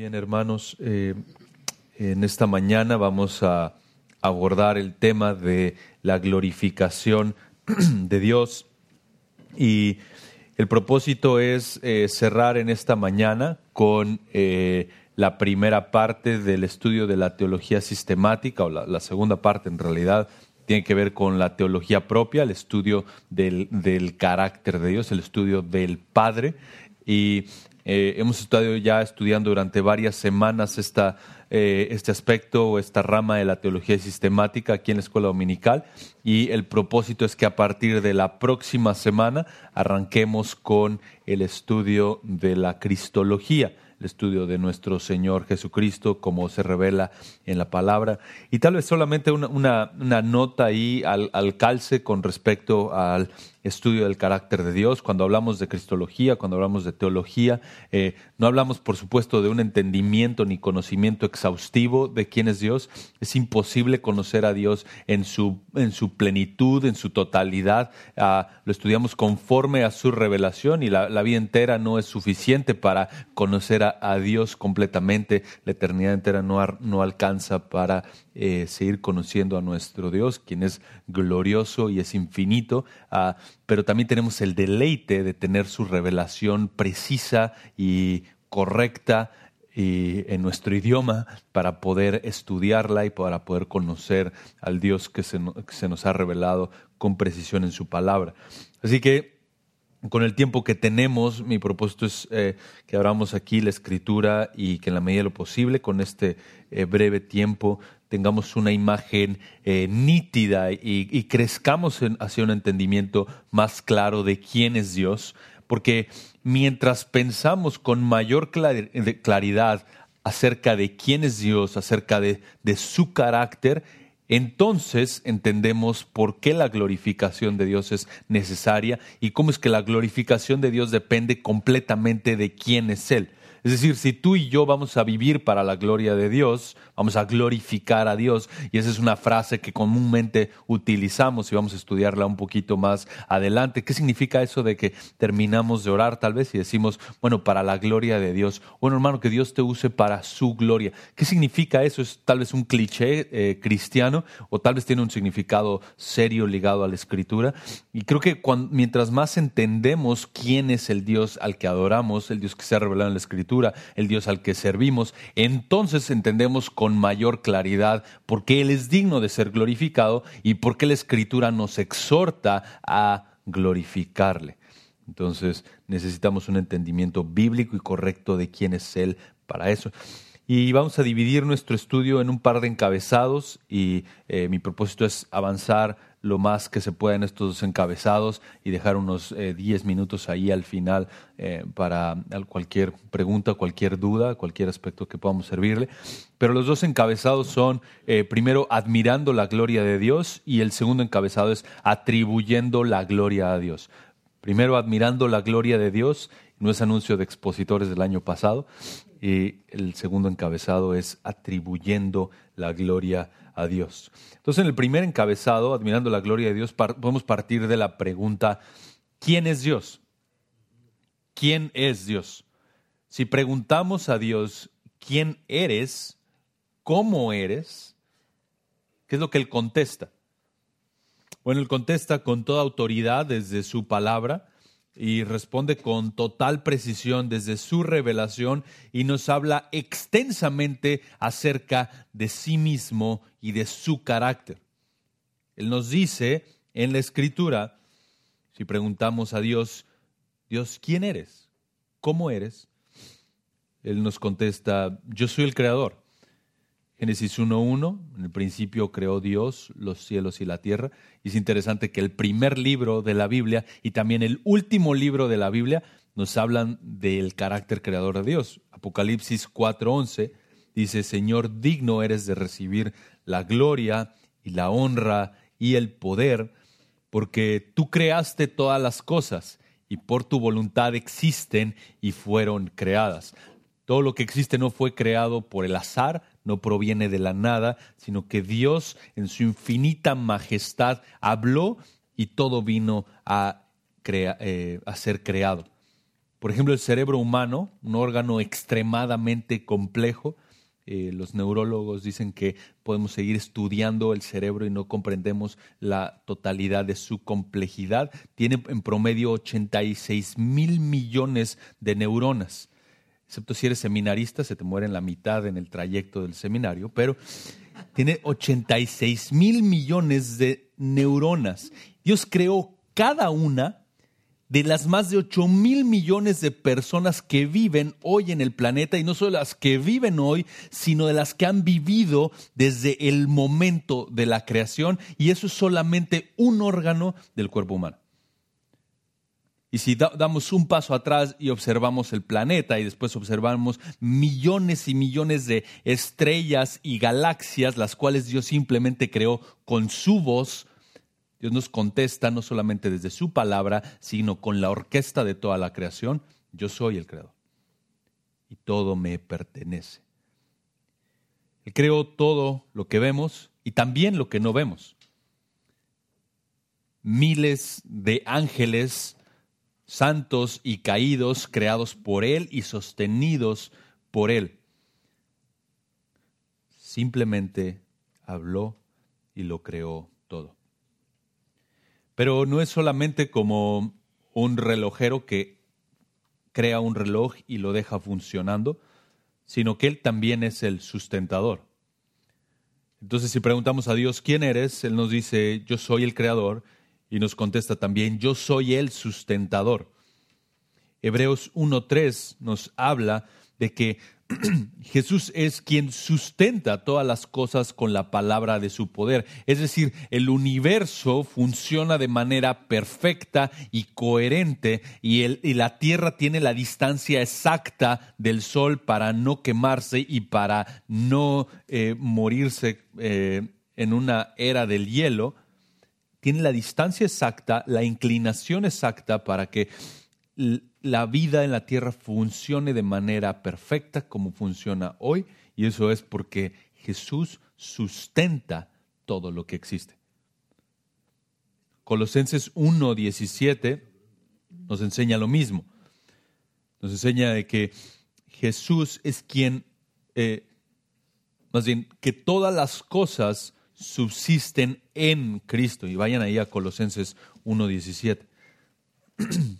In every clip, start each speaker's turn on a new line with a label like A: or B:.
A: bien, hermanos. Eh, en esta mañana vamos a abordar el tema de la glorificación de Dios y el propósito es eh, cerrar en esta mañana con eh, la primera parte del estudio de la teología sistemática, o la, segunda parte en realidad tiene que ver con la teología propia, el estudio del, del carácter de Dios, el estudio del Padre. Y eh, hemos estado ya estudiando durante varias semanas esta, eh, este aspecto o esta rama de la teología sistemática aquí en la escuela dominical y el propósito es que a partir de la próxima semana arranquemos con el estudio de la cristología el estudio de nuestro Señor Jesucristo, como se revela en la palabra. Y tal vez solamente una, una, nota ahí al, al, calce con respecto al estudio del carácter de Dios. Cuando hablamos de cristología, cuando hablamos de teología, eh, no hablamos, por supuesto, de un entendimiento ni conocimiento exhaustivo de quién es Dios. Es imposible conocer a Dios en su, en su plenitud, en su totalidad. Ah, lo estudiamos conforme a su revelación y la, vida entera no es suficiente para conocer a, Dios completamente. La eternidad entera no, no alcanza para eh, seguir conociendo a nuestro Dios, quien es glorioso y es infinito, ah, pero también tenemos el deleite de tener su revelación precisa y correcta y en nuestro idioma para poder estudiarla y para poder conocer al Dios que se, que se nos ha revelado con precisión en su palabra. Así que con el tiempo que tenemos, mi propósito es eh, que abramos aquí la escritura y que en la medida de lo posible, con este eh, breve tiempo, tengamos una imagen eh, nítida y, crezcamos hacia un entendimiento más claro de quién es Dios, porque mientras pensamos con mayor claridad acerca de quién es Dios, acerca de su carácter, entonces entendemos por qué la glorificación de Dios es necesaria y cómo es que la glorificación de Dios depende completamente de quién es Él. Es decir, si tú y yo vamos a vivir para la gloria de Dios, vamos a glorificar a Dios, y esa es una frase que comúnmente utilizamos y vamos a estudiarla un poquito más adelante. ¿Qué significa eso de que terminamos de orar tal vez y decimos, bueno, para la gloria de Dios? Bueno, hermano, que Dios te use para su gloria. ¿Qué significa eso? ¿Es tal vez un cliché eh, cristiano o tal vez tiene un significado serio ligado a la escritura? Y creo que mientras más entendemos quién es el Dios al que adoramos, el Dios que se ha revelado en la escritura, el Dios al que servimos, entonces entendemos con mayor claridad por qué Él es digno de ser glorificado y por qué la Escritura nos exhorta a glorificarle. Entonces necesitamos un entendimiento bíblico y correcto de quién es Él para eso. Y vamos a dividir nuestro estudio en un par de encabezados y eh, mi propósito es avanzar lo más que se pueda en estos dos encabezados y dejar unos 10 eh, minutos ahí al final eh, para cualquier pregunta, cualquier duda, cualquier aspecto que podamos servirle. Pero los dos encabezados son, primero, admirando la gloria de Dios y el segundo encabezado es atribuyendo la gloria a Dios. Primero, admirando la gloria de Dios no es anuncio de expositores del año pasado, y el segundo encabezado es atribuyendo la gloria a Dios. Entonces, en el primer encabezado, admirando la gloria de Dios, podemos partir de la pregunta, ¿quién es Dios? ¿Quién es Dios? Si preguntamos a Dios, ¿quién eres? ¿Cómo eres? ¿Qué es lo que Él contesta? Bueno, Él contesta con toda autoridad desde su palabra y responde con total precisión desde su revelación y nos habla extensamente acerca de sí mismo y de su carácter. Él nos dice en la escritura, si preguntamos a Dios, Dios, ¿quién eres? ¿Cómo eres? Él nos contesta, yo soy el creador. Génesis 1.1, en el principio creó Dios los cielos y la tierra. Y es interesante que el primer libro de la Biblia y también el último libro de la Biblia nos hablan del carácter creador de Dios. Apocalipsis 4.11 dice, Señor, digno eres de recibir la gloria y la honra y el poder, porque tú creaste todas las cosas y por tu voluntad existen y fueron creadas. Todo lo que existe no fue creado por el azar, no proviene de la nada, sino que Dios en su infinita majestad habló y todo vino a, eh, a ser creado. por ejemplo, el cerebro humano, un órgano extremadamente complejo. Eh, los neurólogos dicen que podemos seguir estudiando el cerebro y no comprendemos la totalidad de su complejidad. Tiene en promedio 86 mil millones de neuronas. Excepto si eres seminarista, se te muere en la mitad en el trayecto del seminario, pero tiene 86 mil millones de neuronas. Dios creó cada una de las más de 8 mil millones de personas que viven hoy en el planeta, y no solo las que viven hoy, sino de las que han vivido desde el momento de la creación, y eso es solamente un órgano del cuerpo humano. Y si damos un paso atrás y observamos el planeta y después observamos millones y millones de estrellas y galaxias, las cuales Dios simplemente creó con su voz, Dios nos contesta no solamente desde su palabra, sino con la orquesta de toda la creación. Yo soy el creador. Y todo me pertenece. Él creó todo lo que vemos y también lo que no vemos. Miles de ángeles santos y caídos creados por Él y sostenidos por Él. Simplemente habló y lo creó todo. Pero no es solamente como un relojero que crea un reloj y lo deja funcionando, sino que Él también es el sustentador. Entonces, si preguntamos a Dios, ¿quién eres? Él nos dice, yo soy el creador, y nos contesta también, yo soy el sustentador. Hebreos 1.3 nos habla de que Jesús es quien sustenta todas las cosas con la palabra de su poder. Es decir, el universo funciona de manera perfecta y coherente y, la Tierra tiene la distancia exacta del Sol para no quemarse y para no eh, morirse eh, en una era del hielo. Tiene la distancia exacta, la inclinación exacta para que la vida en la tierra funcione de manera perfecta como funciona hoy, y eso es porque Jesús sustenta todo lo que existe. Colosenses 1.17 nos enseña lo mismo. Nos enseña de que Jesús es quien, eh, más bien, que todas las cosas subsisten en Cristo. Y vayan ahí a Colosenses 1.17.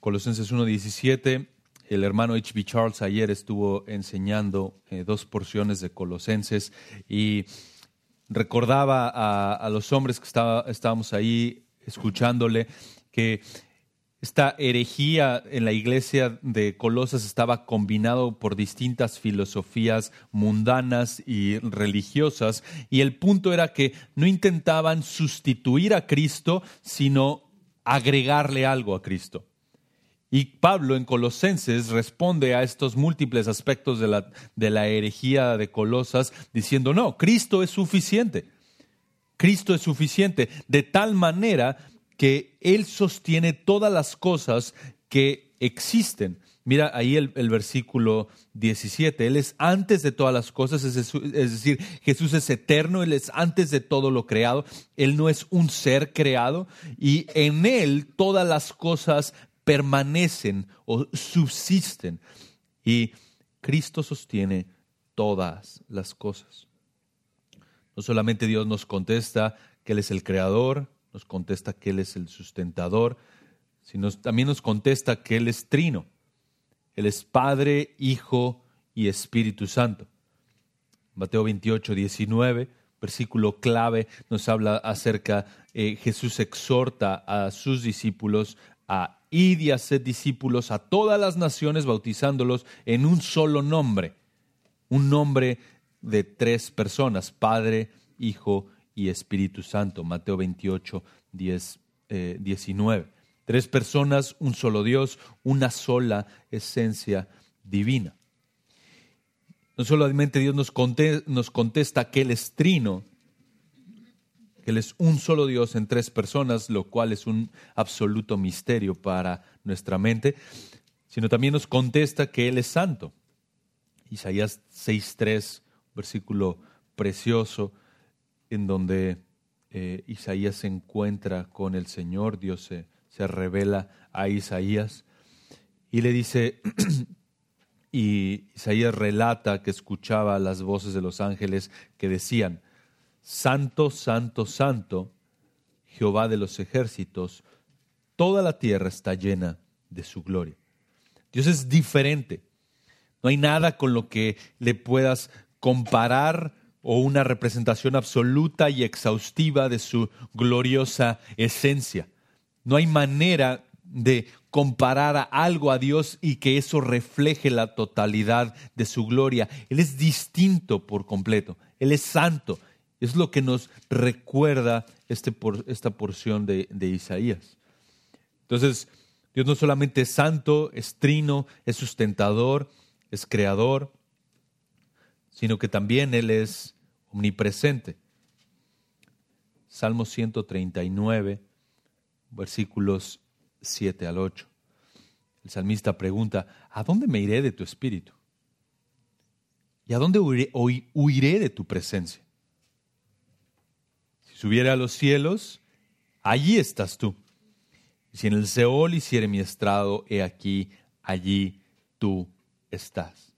A: Colosenses 1.17, el hermano H.B. Charles ayer estuvo enseñando eh, dos porciones de Colosenses y recordaba a, los hombres que estábamos ahí escuchándole que esta herejía en la iglesia de Colosas estaba combinado por distintas filosofías mundanas y religiosas y el punto era que no intentaban sustituir a Cristo, sino agregarle algo a Cristo. Y Pablo en Colosenses responde a estos múltiples aspectos de la, de la herejía de Colosas diciendo, no, Cristo es suficiente. Cristo es suficiente de tal manera que Él sostiene todas las cosas que existen. Mira ahí el, versículo 17. Él es antes de todas las cosas, es, es, decir, Jesús es eterno, Él es antes de todo lo creado, Él no es un ser creado y en Él todas las cosas permanecen o subsisten. Y Cristo sostiene todas las cosas. No solamente Dios nos contesta que Él es el creador, nos contesta que Él es el sustentador, sino también nos contesta que Él es trino. Él es Padre, Hijo y Espíritu Santo. Mateo 28, 19, versículo clave, nos habla acerca, eh, Jesús exhorta a sus discípulos a ir y hacer discípulos a todas las naciones, bautizándolos en un solo nombre, un nombre de tres personas, Padre, Hijo y Espíritu Santo, Mateo 28, 10, 19. Tres personas, un solo Dios, una sola esencia divina. No solamente Dios nos contesta, nos contesta que Él es trino, que Él es un solo Dios en tres personas, lo cual es un absoluto misterio para nuestra mente, sino también nos contesta que Él es santo. Isaías 6.3, versículo precioso, en donde eh, Isaías se encuentra con el Señor, Dios se, se revela a Isaías y le dice, y Isaías relata que escuchaba las voces de los ángeles que decían, Santo, Santo, Santo, Jehová de los ejércitos, toda la tierra está llena de su gloria. Dios es diferente. No hay nada con lo que le puedas comparar o una representación absoluta y exhaustiva de su gloriosa esencia. No hay manera de comparar algo a Dios y que eso refleje la totalidad de su gloria. Él es distinto por completo. Él es santo. Es lo que nos recuerda este esta porción de, de Isaías. Entonces, Dios no solamente es santo, es trino, es sustentador, es creador, sino que también Él es omnipresente. Salmo 139, versículos 7 al 8. El salmista pregunta, ¿a dónde me iré de tu espíritu? ¿Y a dónde huiré, de tu presencia? Si subiera a los cielos, allí estás tú. Si en el Seol hiciere mi estrado, he aquí, allí tú estás.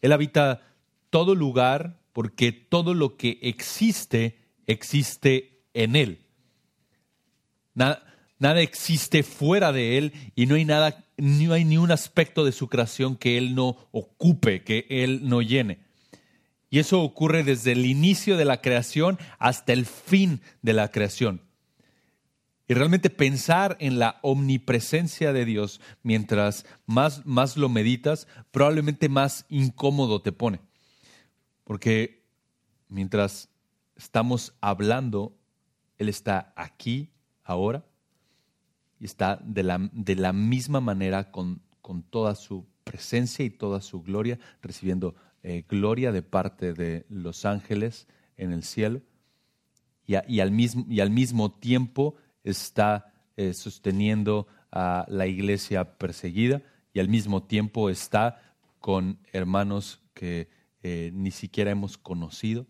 A: Él habita todo lugar porque todo lo que existe existe en Él. Nada, nada, existe fuera de Él y no hay nada, no hay ni un aspecto de su creación que Él no ocupe, que Él no llene. Y eso ocurre desde el inicio de la creación hasta el fin de la creación. Y realmente pensar en la omnipresencia de Dios mientras más, más lo meditas, probablemente más incómodo te pone. Porque mientras estamos hablando, Él está aquí, ahora, y está de la, de la misma manera con, con, toda su presencia y toda su gloria, recibiendo eh, gloria de parte de los ángeles en el cielo, y, al, mismo, y al mismo tiempo está eh, sosteniendo a la iglesia perseguida y al mismo tiempo está con hermanos que ni siquiera hemos conocido.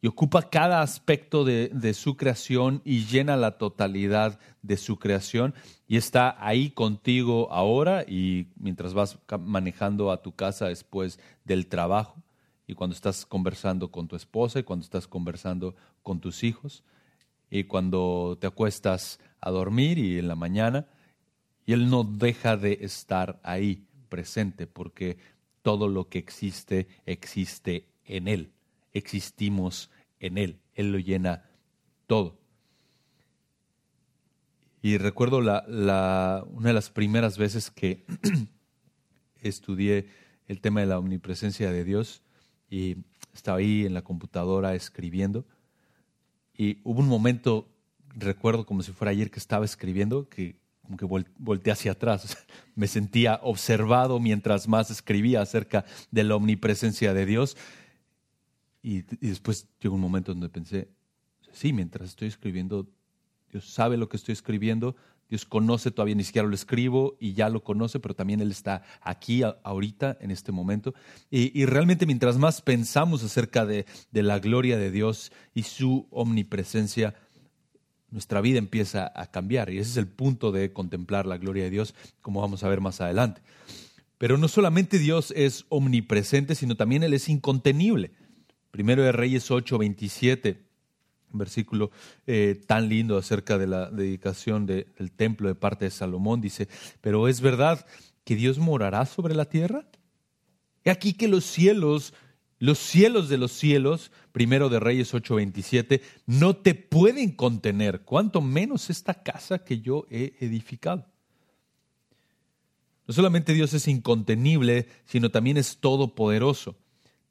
A: Y ocupa cada aspecto de, de, su creación y llena la totalidad de su creación. Y está ahí contigo ahora y mientras vas manejando a tu casa después del trabajo y cuando estás conversando con tu esposa y cuando estás conversando con tus hijos y cuando te acuestas a dormir y en la mañana, y Él no deja de estar ahí presente porque todo lo que existe existe en Él, existimos en Él, Él lo llena todo. Y recuerdo una de las primeras veces que estudié el tema de la omnipresencia de Dios y estaba ahí en la computadora escribiendo. Y hubo un momento, recuerdo como si fuera ayer que estaba escribiendo, que como que volteé hacia atrás. Me sentía observado mientras más escribía acerca de la omnipresencia de Dios. Y, después llegó un momento donde pensé, sí, mientras estoy escribiendo, Dios sabe lo que estoy escribiendo, Dios conoce, todavía ni siquiera lo escribo y ya lo conoce, pero también Él está aquí ahorita, en este momento. Y, realmente mientras más pensamos acerca de, la gloria de Dios y su omnipresencia, nuestra vida empieza a cambiar. Y ese es el punto de contemplar la gloria de Dios, como vamos a ver más adelante. Pero no solamente Dios es omnipresente, sino también Él es incontenible. Primero de Reyes 8, 27 versículo eh, tan lindo acerca de la dedicación del templo de parte de Salomón. Dice, pero es verdad que Dios morará sobre la tierra. He aquí que los cielos, los cielos de los cielos, primero de Reyes 8:27, no te pueden contener, cuanto menos esta casa que yo he edificado. No solamente Dios es incontenible, sino también es todopoderoso.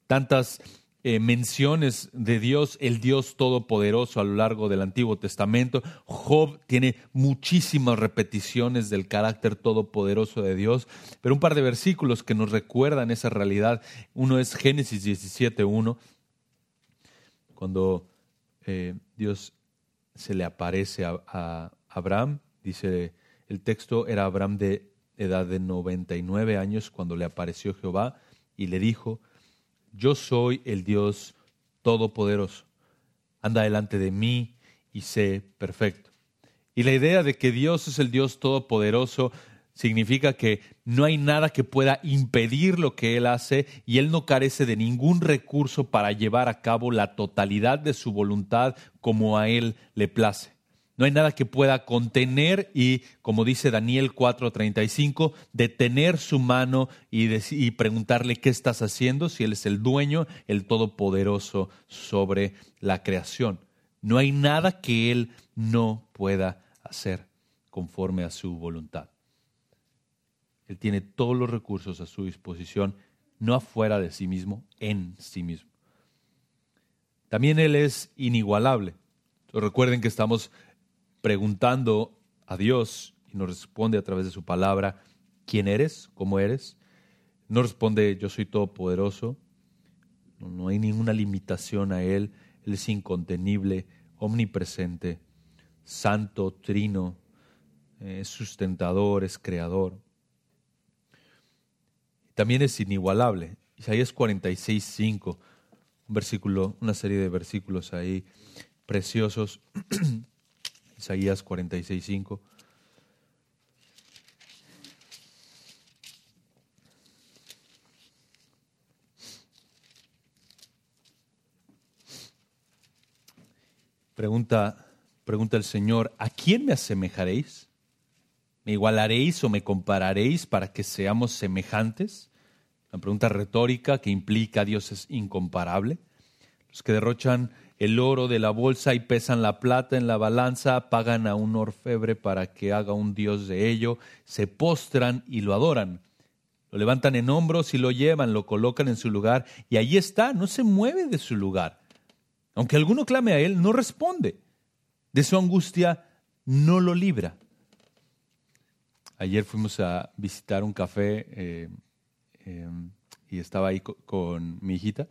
A: Tantas eh, menciones de Dios, el Dios Todopoderoso a lo largo del Antiguo Testamento. Job tiene muchísimas repeticiones del carácter todopoderoso de Dios, pero un par de versículos que nos recuerdan esa realidad. Uno es Génesis 17.1, cuando eh, Dios se le aparece a, a Abraham, dice el texto, era Abraham de edad de 99 años cuando le apareció Jehová y le dijo, yo soy el Dios Todopoderoso. anda delante de mí y sé perfecto. Y la idea de que Dios es el Dios todopoderoso significa que no hay nada que pueda impedir lo que Él hace y Él no carece de ningún recurso para llevar a cabo la totalidad de su voluntad como a Él le place. No hay nada que pueda contener y, como dice Daniel 4:35, detener su mano y, y, preguntarle qué estás haciendo si Él es el dueño, el todopoderoso sobre la creación. No hay nada que Él no pueda hacer conforme a su voluntad. Él tiene todos los recursos a su disposición, no afuera de sí mismo, en sí mismo. También Él es inigualable. recuerden que estamos preguntando a Dios y nos responde a través de su palabra, ¿quién eres? ¿Cómo eres? No responde, yo soy todopoderoso. No, no hay ninguna limitación a Él. Él es incontenible, omnipresente, santo, trino, es sustentador, es creador. También es inigualable. Isaías 46, 5, un versículo, una serie de versículos ahí preciosos Isaías 46, 5. Pregunta, pregunta el Señor, ¿a quién me asemejaréis? ¿Me igualaréis o me compararéis para que seamos semejantes? Una pregunta retórica que implica Dios es incomparable. Los que derrochan el oro de la bolsa y pesan la plata en la balanza, pagan a un orfebre para que haga un dios de ello, se postran y lo adoran. Lo levantan en hombros y lo llevan, lo colocan en su lugar y allí está, no se mueve de su lugar. Aunque alguno clame a él, no responde. De su angustia no lo libra. Ayer fuimos a visitar un café eh, eh, y estaba ahí con mi hijita.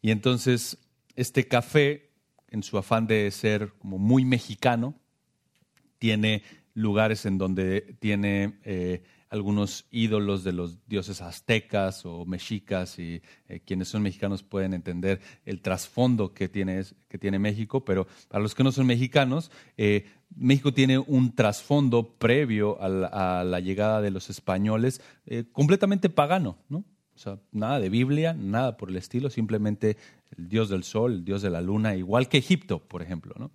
A: Y entonces este café, en su afán de ser como muy mexicano, tiene lugares en donde tiene eh, algunos ídolos de los dioses aztecas o mexicas y eh, quienes son mexicanos pueden entender el trasfondo que tiene, México, pero para los que no son mexicanos, eh, México tiene un trasfondo previo a la, llegada de los españoles completamente pagano, ¿no? O sea, nada de Biblia, nada por el estilo, simplemente el dios del sol, el dios de la luna, igual que Egipto, por ejemplo. ¿no?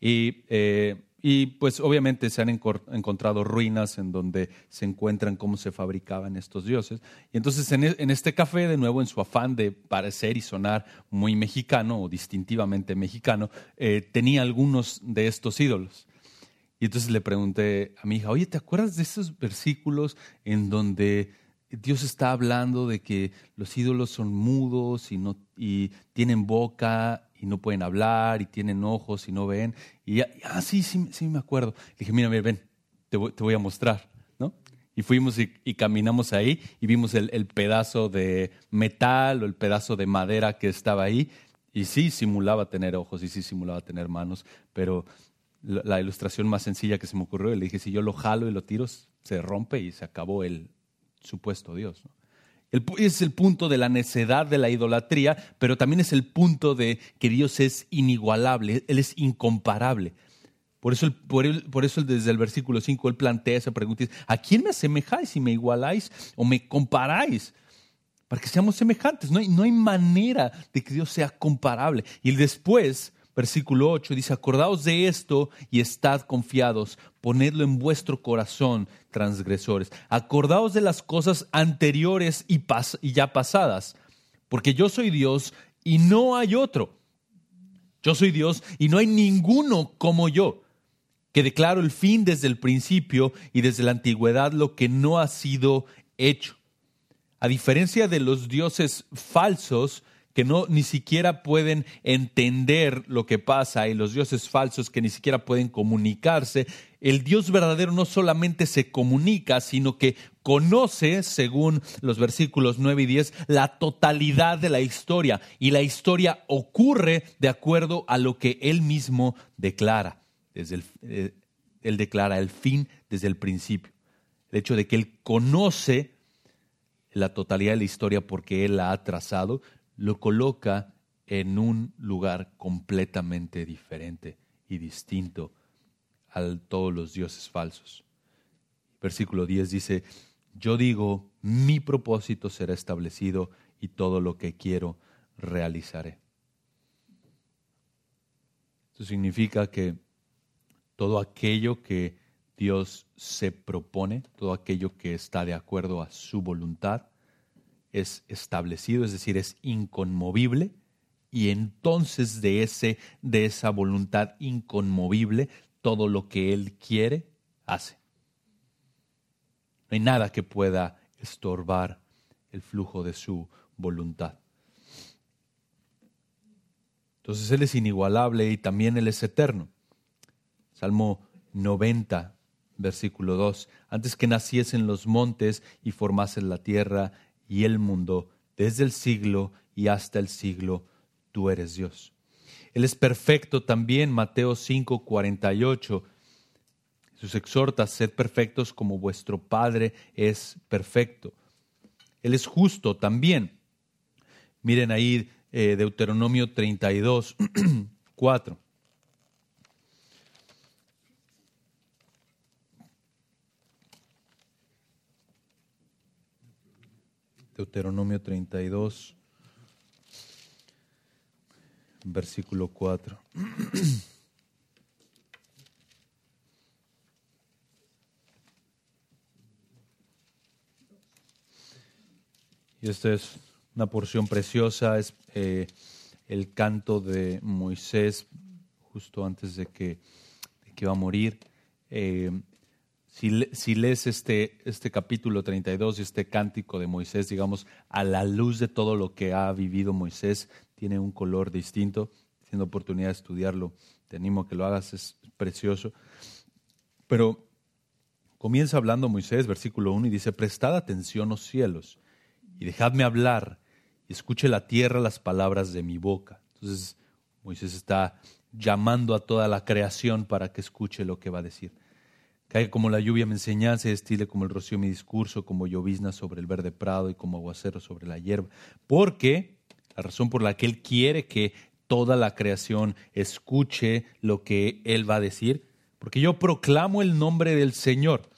A: Y, eh, y, pues obviamente se han encontrado ruinas en donde se encuentran cómo se fabricaban estos dioses. Y entonces en, e, en este café, de nuevo, en su afán de parecer y sonar muy mexicano o distintivamente mexicano, eh, tenía algunos de estos ídolos. Y entonces le pregunté a mi hija, oye, ¿te acuerdas de esos versículos en donde Dios está hablando de que los ídolos son mudos y, no, y tienen boca y no pueden hablar y tienen ojos y no ven. Y ah, sí, sí, sí me acuerdo. Le dije, mira, ven, te voy, a mostrar. ¿no? Y fuimos y, caminamos ahí y vimos el, el, pedazo de metal o el pedazo de madera que estaba ahí. Y sí simulaba tener ojos y sí simulaba tener manos, pero la, ilustración más sencilla que se me ocurrió, le dije, si yo lo jalo y lo tiro, se rompe y se acabó el, supuesto Dios. es el punto de la necedad de la idolatría, pero también es el punto de que Dios es inigualable, Él es incomparable. Por eso, por, eso desde el versículo 5 Él plantea esa pregunta, ¿a quién me asemejáis y me igualáis o me comparáis? Para que seamos semejantes. No hay, no hay manera de que Dios sea comparable. Y después versículo 8 dice, acordaos de esto y estad confiados, ponedlo en vuestro corazón, transgresores. Acordaos de las cosas anteriores y, y ya pasadas, porque yo soy Dios y no hay otro. Yo soy Dios y no hay ninguno como yo, que declaro el fin desde el principio y desde la antigüedad lo que no ha sido hecho. A diferencia de los dioses falsos, que no ni siquiera pueden entender lo que pasa y los dioses falsos que ni siquiera pueden comunicarse, el Dios verdadero no solamente se comunica, sino que conoce, según los versículos 9 y 10, la totalidad de la historia y la historia ocurre de acuerdo a lo que él mismo declara. Desde el, eh, él declara el fin desde el principio. El hecho de que él conoce la totalidad de la historia porque él la ha trazado, lo coloca en un lugar completamente diferente y distinto a todos los dioses falsos. Versículo 10 dice, yo digo, mi propósito será establecido y todo lo que quiero realizaré. Eso significa que todo aquello que Dios se propone, todo aquello que está de acuerdo a su voluntad, es establecido, es decir, es inconmovible, y entonces de, ese, de esa voluntad inconmovible, todo lo que Él quiere, hace. No hay nada que pueda estorbar el flujo de su voluntad. Entonces Él es inigualable y también Él es eterno. Salmo 90, versículo 2. Antes que naciesen los montes y formasen la tierra y el mundo, desde el siglo y hasta el siglo, tú eres Dios. Él es perfecto también, Mateo 5, 48. Jesús exhorta, sed perfectos como vuestro Padre es perfecto. Él es justo también. Miren ahí eh, Deuteronomio 32, 4. Deuteronomio 32, versículo 4. Y esta es una porción preciosa, es eh, el canto de Moisés justo antes de que, de que va a morir. Eh, si, lees este, este capítulo 32 y este cántico de Moisés, digamos, a la luz de todo lo que ha vivido Moisés, tiene un color distinto. Teniendo oportunidad de estudiarlo, te animo a que lo hagas, es precioso. Pero comienza hablando Moisés, versículo 1, y dice, prestad atención, los cielos, y dejadme hablar, y escuche la tierra las palabras de mi boca. Entonces Moisés está llamando a toda la creación para que escuche lo que va a decir. Caiga como la lluvia me enseñanza, y estile como el rocío mi discurso, como llovizna sobre el verde prado y como aguacero sobre la hierba. Porque la razón por la que Él quiere que toda la creación escuche lo que Él va a decir, porque yo proclamo el nombre del Señor.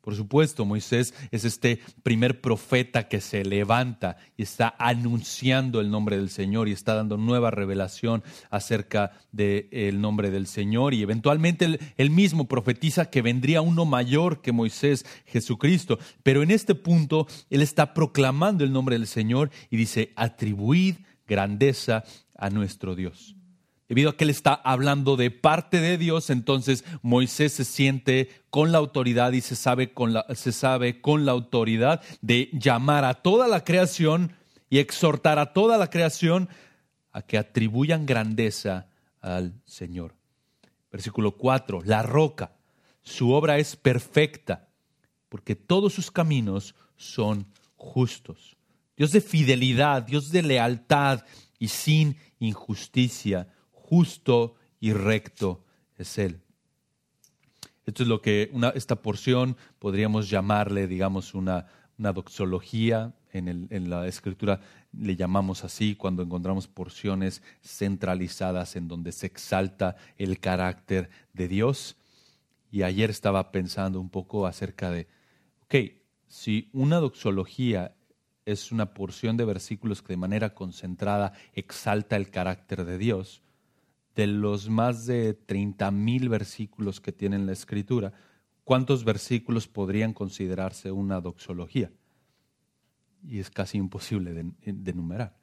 A: Por supuesto, Moisés es este primer profeta que se levanta y está anunciando el nombre del Señor y está dando nueva revelación acerca del nombre del Señor y eventualmente él, mismo profetiza que vendría uno mayor que Moisés, Jesucristo. Pero en este punto él está proclamando el nombre del Señor y dice, atribuid grandeza a nuestro Dios. Debido a que él está hablando de parte de Dios, entonces Moisés se siente con la autoridad y se sabe con la, se sabe con la autoridad de llamar a toda la creación y exhortar a toda la creación a que atribuyan grandeza al Señor. Versículo 4, la roca, su obra es perfecta, porque todos sus caminos son justos. Dios de fidelidad, Dios de lealtad y sin injusticia justo y recto es Él. Esto es lo que esta porción podríamos llamarle, digamos, una, una doxología. En, el, en, la escritura le llamamos así cuando encontramos porciones centralizadas en donde se exalta el carácter de Dios. Y ayer estaba pensando un poco acerca de, ok, si una doxología es una porción de versículos que de manera concentrada exalta el carácter de Dios, de los más de 30 mil versículos que tiene la Escritura, ¿cuántos versículos podrían considerarse una doxología? Y es casi imposible de, de enumerar.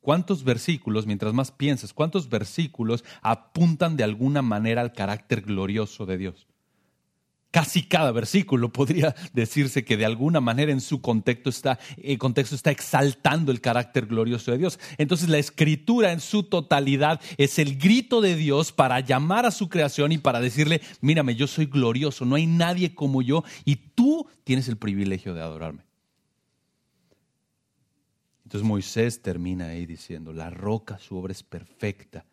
A: ¿Cuántos versículos, mientras más piensas, cuántos versículos apuntan de alguna manera al carácter glorioso de Dios? Casi cada versículo podría decirse que de alguna manera en su contexto está, el contexto está exaltando el carácter glorioso de Dios. Entonces la escritura en su totalidad es el grito de Dios para llamar a su creación y para decirle, mírame, yo soy glorioso, no hay nadie como yo y tú tienes el privilegio de adorarme. Entonces Moisés termina ahí diciendo, la roca, su obra es perfecta,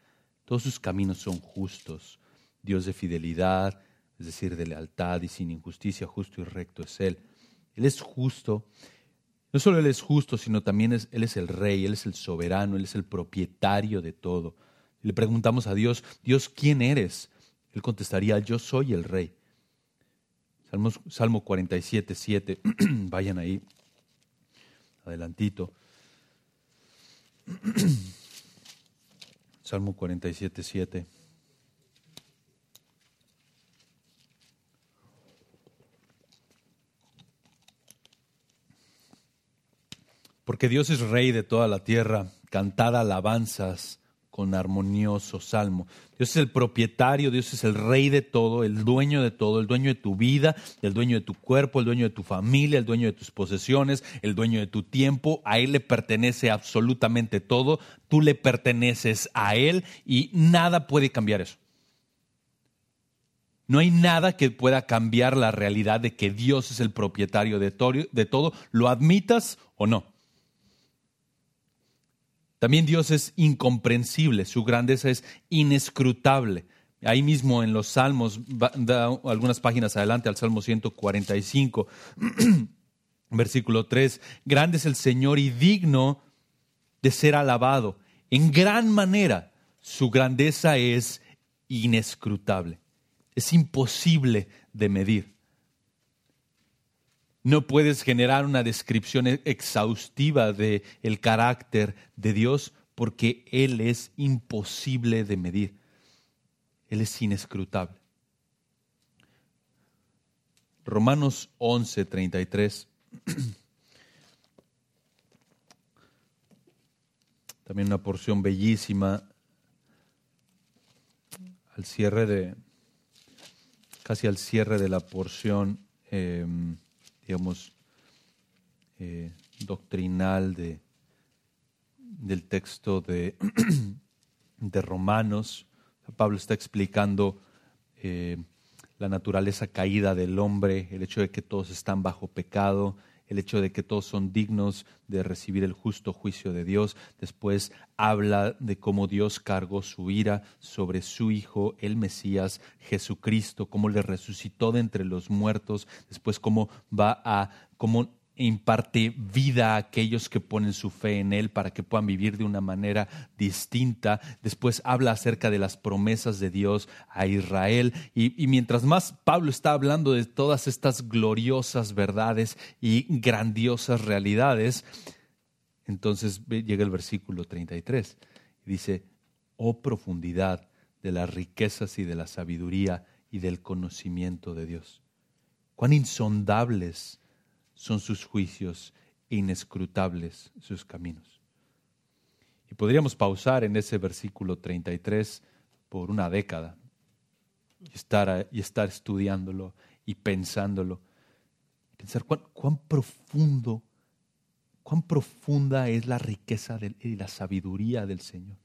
A: todos sus caminos son justos, Dios de fidelidad, es decir, de lealtad y sin injusticia, justo y recto es Él. Él es justo. No solo Él es justo, sino también es, Él es el rey, Él es el soberano, Él es el propietario de todo. Le preguntamos a Dios, Dios, ¿quién eres? Él contestaría, yo soy el rey. Salmo, Salmo 47, 7. Vayan ahí, adelantito. Salmo 47, 7. Porque Dios es rey de toda la tierra, cantad alabanzas con armonioso salmo. Dios es el propietario, Dios es el rey de todo, el dueño de todo, el dueño de tu vida, el dueño de tu cuerpo, el dueño de tu familia, el dueño de tus posesiones, el dueño de tu tiempo. A Él le pertenece absolutamente todo, tú le perteneces a Él y nada puede cambiar eso. No hay nada que pueda cambiar la realidad de que Dios es el propietario de todo, lo admitas o no. También Dios es incomprensible, su grandeza es inescrutable. Ahí mismo en los Salmos, algunas páginas adelante al Salmo 145, versículo 3, grande es el Señor y digno de ser alabado. En gran manera su grandeza es inescrutable. Es imposible de medir. No puedes generar una descripción exhaustiva del el carácter de Dios porque Él es imposible de medir. Él es inescrutable. Romanos 11, 33. También una porción bellísima al cierre de, casi al cierre de la porción. Em, digamos, eh, doctrinal de, del texto de, de Romanos. Pablo está explicando eh, la naturaleza caída del hombre, el hecho de que todos están bajo pecado, el hecho de que todos son dignos de recibir el justo juicio de Dios. Después habla de cómo Dios cargó su ira sobre su Hijo, el Mesías, Jesucristo, cómo le resucitó de entre los muertos. Después cómo va a, cómo imparte vida a aquellos que ponen su fe en Él para que puedan vivir de una manera distinta. Después habla acerca de las promesas de Dios a Israel. Y, mientras más Pablo está hablando de todas estas gloriosas verdades y grandiosas realidades, entonces llega el versículo 33 y dice, oh profundidad de las riquezas y de la sabiduría y del conocimiento de Dios. Cuán insondables son sus juicios inescrutables sus caminos. Y podríamos pausar en ese versículo 33 por una década y estar, y estar estudiándolo y pensándolo. Pensar cuán, cuán profundo, cuán profunda es la riqueza y la sabiduría del Señor.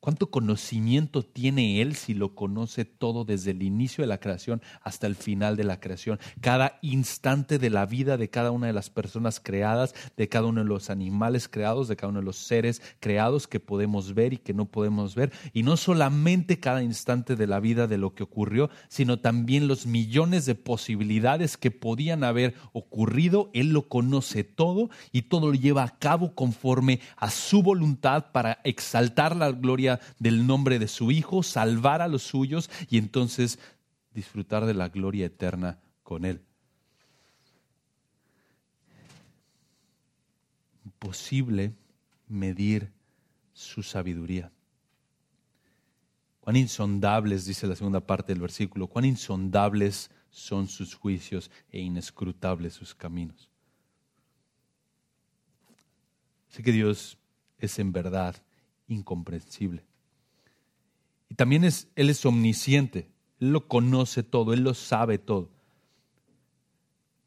A: ¿Cuánto conocimiento tiene Él si lo conoce todo desde el inicio de la creación hasta el final de la creación? Cada instante de la vida de cada una de las personas creadas, de cada uno de los animales creados, de cada uno de los seres creados que podemos ver y que no podemos ver. Y no solamente cada instante de la vida de lo que ocurrió, sino también los millones de posibilidades que podían haber ocurrido. Él lo conoce todo y todo lo lleva a cabo conforme a su voluntad para exaltar la gloria del nombre de su Hijo, salvar a los suyos y entonces disfrutar de la gloria eterna con Él. Imposible medir su sabiduría. Cuán insondables, dice la segunda parte del versículo, cuán insondables son sus juicios e inescrutables sus caminos. Sé que Dios es en verdad incomprensible. Y también es, Él es omnisciente, Él lo conoce todo, Él lo sabe todo.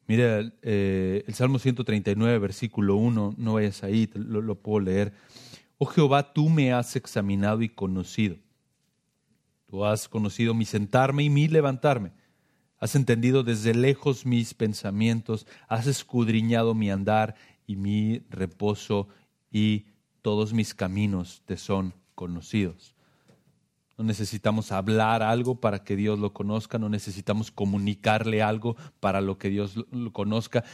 A: Mira eh, el Salmo 139, versículo 1, no vayas ahí, lo, lo puedo leer. Oh Jehová, tú me has examinado y conocido. Tú has conocido mi sentarme y mi levantarme. Has entendido desde lejos mis pensamientos, has escudriñado mi andar y mi reposo y todos mis caminos te son conocidos. No necesitamos hablar algo para que Dios lo conozca, no necesitamos comunicarle algo para lo que Dios lo conozca.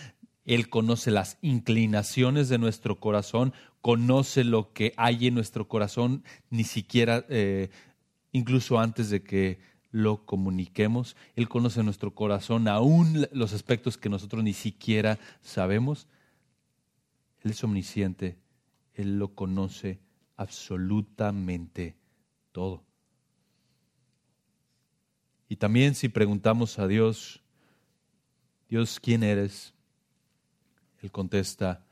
A: Él conoce las inclinaciones de nuestro corazón, conoce lo que hay en nuestro corazón, ni siquiera, eh, incluso antes de que lo comuniquemos. Él conoce nuestro corazón, aún los aspectos que nosotros ni siquiera sabemos. Él es omnisciente, Él lo conoce absolutamente todo. Y también si preguntamos a Dios, Dios, ¿quién eres? Él contesta,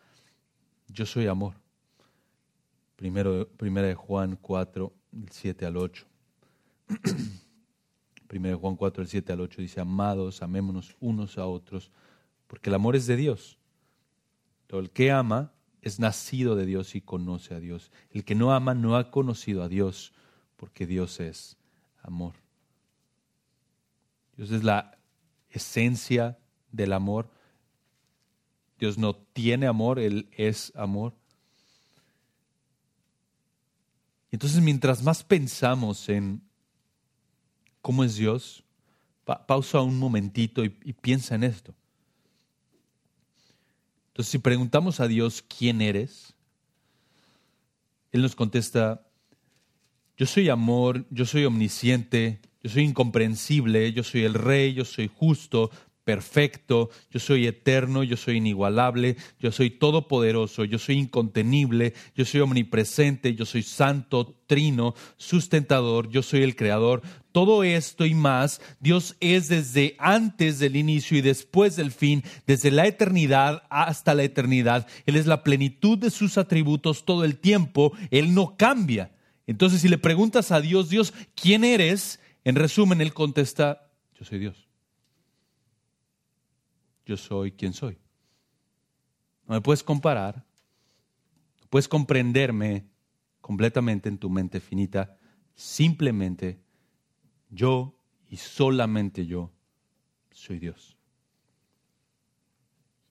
A: yo soy amor. Primero, primera de Juan 4, 7 al 8. Primera de Juan 4, 7 al 8 dice, amados, amémonos unos a otros, porque el amor es de Dios. Todo el que ama es nacido de Dios y conoce a Dios. El que no ama no ha conocido a Dios, porque Dios es amor. Dios es la esencia del amor. Dios no tiene amor, Él es amor. Entonces, mientras más pensamos en cómo es Dios, pausa un momentito y, y piensa en esto. Entonces, si preguntamos a Dios quién eres, Él nos contesta, yo soy amor, yo soy omnisciente, yo soy incomprensible, yo soy el rey, yo soy justo, perfecto, yo soy eterno, yo soy inigualable, yo soy todopoderoso, yo soy incontenible, yo soy omnipresente, yo soy santo, trino, sustentador, yo soy el creador. Todo esto y más, Dios es desde antes del inicio y después del fin, desde la eternidad hasta la eternidad. Él es la plenitud de sus atributos todo el tiempo, Él no cambia. Entonces, si le preguntas a Dios, Dios, ¿quién eres? En resumen, Él contesta, yo soy Dios. Yo soy quien soy. No me puedes comparar, no puedes comprenderme completamente en tu mente finita. Simplemente yo y solamente yo soy Dios.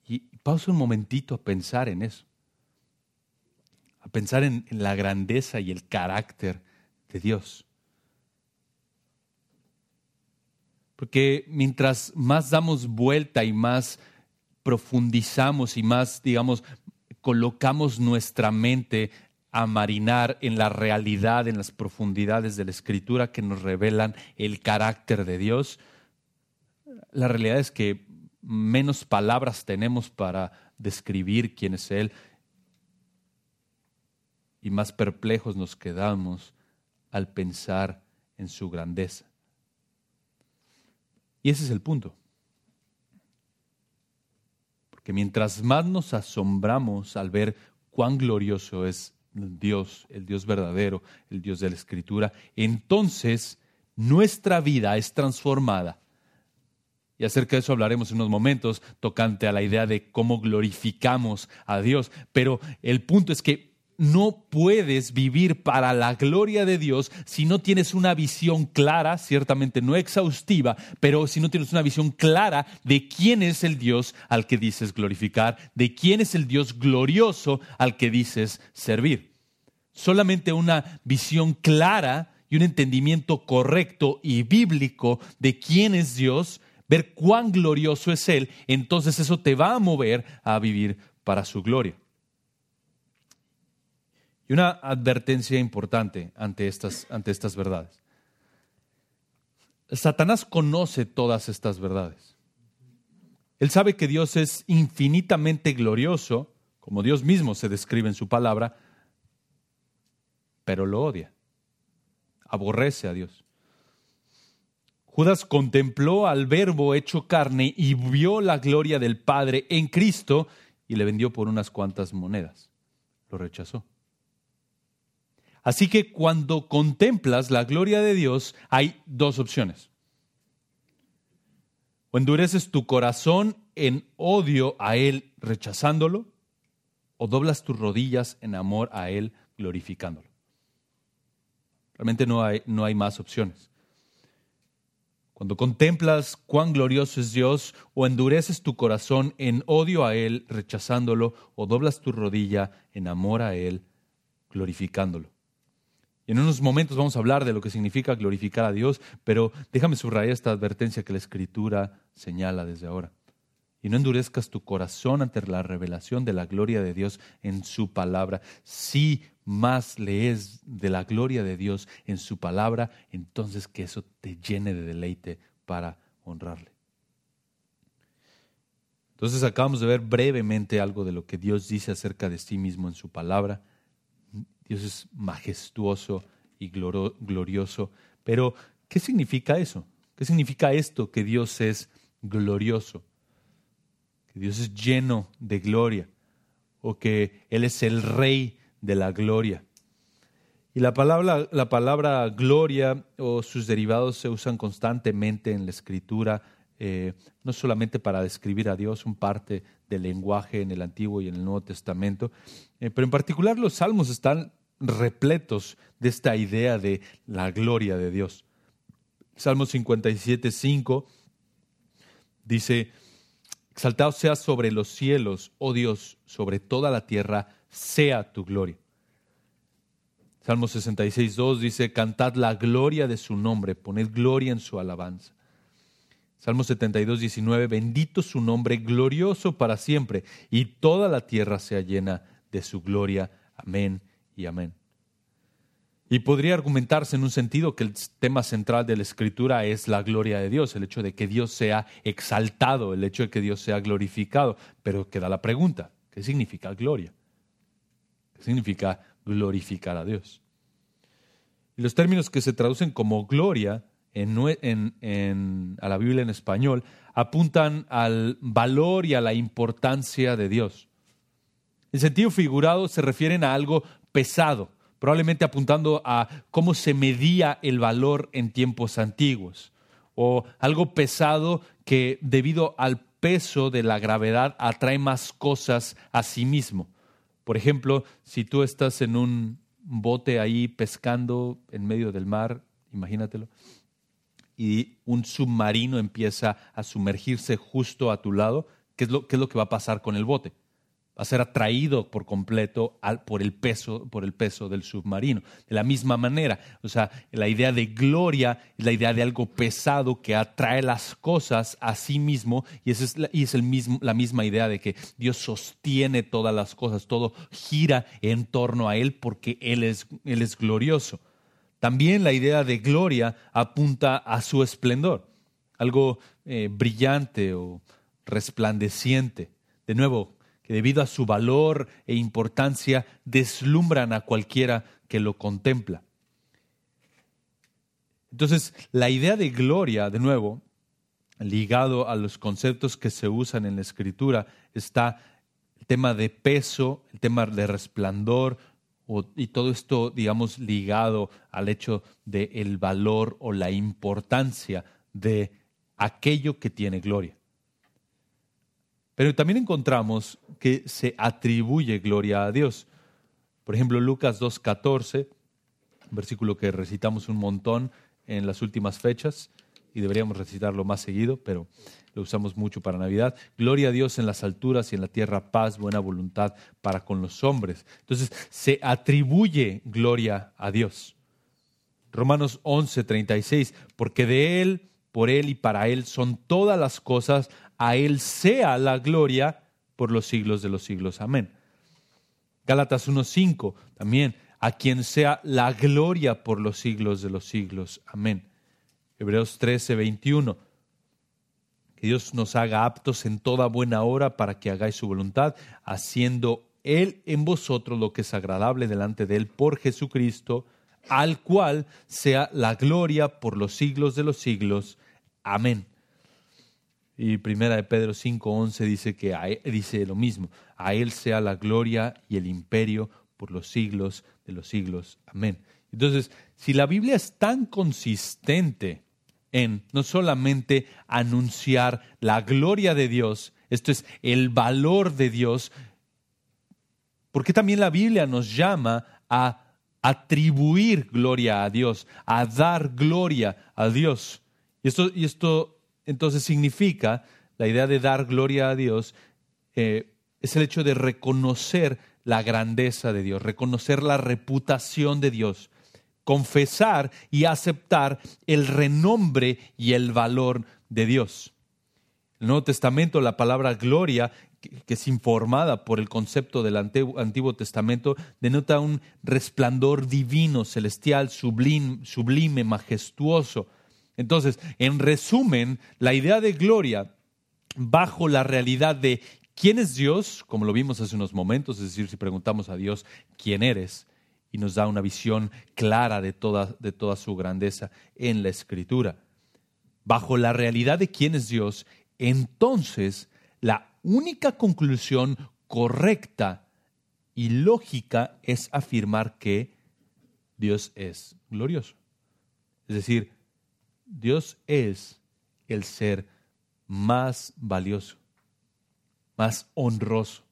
A: Y pausa un momentito a pensar en eso a pensar en, la grandeza y el carácter de Dios. Porque mientras más damos vuelta y más profundizamos y más, digamos, colocamos nuestra mente a marinar en la realidad, en las profundidades de la escritura que nos revelan el carácter de Dios, la realidad es que menos palabras tenemos para describir quién es Él y más perplejos nos quedamos al pensar en su grandeza. Y ese es el punto. Porque mientras más nos asombramos al ver cuán glorioso es Dios, el Dios verdadero, el Dios de la Escritura, entonces nuestra vida es transformada. Y acerca de eso hablaremos en unos momentos, tocante a la idea de cómo glorificamos a Dios. Pero el punto es que no puedes vivir para la gloria de Dios si no tienes una visión clara, ciertamente no exhaustiva, pero si no tienes una visión clara de quién es el Dios al que dices glorificar, de quién es el Dios glorioso al que dices servir. Solamente una visión clara y un entendimiento correcto y bíblico de quién es Dios, ver cuán glorioso es Él, entonces eso te va a mover a vivir para su gloria. Y una advertencia importante ante estas, ante estas verdades. Satanás conoce todas estas verdades. Él sabe que Dios es infinitamente glorioso, como Dios mismo se describe en su palabra, pero lo odia, aborrece a Dios. Judas contempló al verbo hecho carne y vio la gloria del Padre en Cristo y le vendió por unas cuantas monedas. Lo rechazó. Así que cuando contemplas la gloria de Dios hay dos opciones. O endureces tu corazón en odio a Él rechazándolo, o doblas tus rodillas en amor a Él glorificándolo. Realmente no hay, no hay más opciones. Cuando contemplas cuán glorioso es Dios, o endureces tu corazón en odio a Él rechazándolo, o doblas tu rodilla en amor a Él glorificándolo. Y en unos momentos vamos a hablar de lo que significa glorificar a Dios, pero déjame subrayar esta advertencia que la Escritura señala desde ahora. y no endurezcas tu corazón ante la revelación de la gloria de Dios en su palabra. Si más lees de la gloria de Dios en su palabra, entonces que eso te llene de deleite para honrarle. Entonces acabamos de ver brevemente algo de lo que Dios dice acerca de sí mismo en su palabra. Dios es majestuoso y glorioso. Pero, ¿qué significa eso? ¿Qué significa esto que Dios es glorioso? Que Dios es lleno de gloria o que Él es el rey de la gloria. Y la palabra, la palabra gloria o sus derivados se usan constantemente en la escritura, eh, no solamente para describir a Dios, un parte del lenguaje en el Antiguo y en el Nuevo Testamento, eh, pero en particular los salmos están repletos de esta idea de la gloria de Dios. Salmo 57, 5 dice, exaltado sea sobre los cielos, oh Dios, sobre toda la tierra, sea tu gloria. Salmo 66, 2 dice, cantad la gloria de su nombre, poned gloria en su alabanza. Salmo 72, 19, bendito su nombre, glorioso para siempre, y toda la tierra sea llena de su gloria. Amén y amén. Y podría argumentarse en un sentido que el tema central de la escritura es la gloria de Dios, el hecho de que Dios sea exaltado, el hecho de que Dios sea glorificado. Pero queda la pregunta, ¿qué significa gloria? ¿Qué significa glorificar a Dios? Y los términos que se traducen como gloria en, a la Biblia en español apuntan al valor y a la importancia de Dios. En sentido figurado se refieren a algo pesado, probablemente apuntando a cómo se medía el valor en tiempos antiguos, o algo pesado que debido al peso de la gravedad atrae más cosas a sí mismo. Por ejemplo, si tú estás en un bote ahí pescando en medio del mar, imagínatelo, y un submarino empieza a sumergirse justo a tu lado, ¿qué es lo, qué es lo que va a pasar con el bote? Va a ser atraído por completo por, el peso, por el peso del submarino. De la misma manera, o sea, la idea de gloria es la idea de algo pesado que atrae las cosas a sí mismo y, es, la, el mismo, la misma idea de que Dios sostiene todas las cosas, todo gira en torno a Él porque Él es, él es glorioso. También la idea de gloria apunta a su esplendor, algo eh, brillante o resplandeciente. De nuevo, que debido a su valor e importancia deslumbran a cualquiera que lo contempla. Entonces, la idea de gloria, de nuevo, ligado a los conceptos que se usan en la escritura, está el tema de peso, el tema de resplandor, y todo esto, digamos, ligado al hecho del el valor o la importancia de aquello que tiene gloria. Pero también encontramos que se atribuye gloria a Dios. Por ejemplo, Lucas 2.14, versículo que recitamos un montón en las últimas fechas, y deberíamos recitarlo más seguido, pero lo usamos mucho para Navidad. Gloria a Dios en las alturas y en la tierra paz, buena voluntad para con los hombres. Entonces, se atribuye gloria a Dios. Romanos 11, 36, porque de Él, por Él y para Él son todas las cosas, a Él sea la gloria por los siglos de los siglos. Amén. Gálatas 1.5 también, a quien sea la gloria por los siglos de los siglos. Amén. Hebreos 13, 21. Que Dios nos haga aptos en toda buena hora para que hagáis su voluntad, haciendo Él en vosotros lo que es agradable delante de Él por Jesucristo, al cual sea la gloria por los siglos de los siglos. Amén. Y primera de Pedro 5:11 dice que dice lo mismo, a él sea la gloria y el imperio por los siglos de los siglos. Amén. Entonces, si la Biblia es tan consistente en no solamente anunciar la gloria de Dios, esto es el valor de Dios, porque también la Biblia nos llama a atribuir gloria a Dios, a dar gloria a Dios. Y esto, y esto entonces significa, la idea de dar gloria a Dios, eh, es el hecho de reconocer la grandeza de Dios, reconocer la reputación de Dios, confesar y aceptar el renombre y el valor de Dios. el Nuevo Testamento, la palabra gloria, que, es informada por el concepto del Antiguo, Testamento, denota un resplandor divino, celestial, sublime, sublime, majestuoso. Entonces, en resumen, la idea de gloria bajo la realidad de quién es Dios, como lo vimos hace unos momentos, es decir, si preguntamos a Dios quién eres, y nos da una visión clara de toda, de toda su grandeza en la Escritura. Bajo la realidad de quién es Dios, entonces la única conclusión correcta y lógica es afirmar que Dios es glorioso. Es decir, Dios es el ser más valioso, más honroso.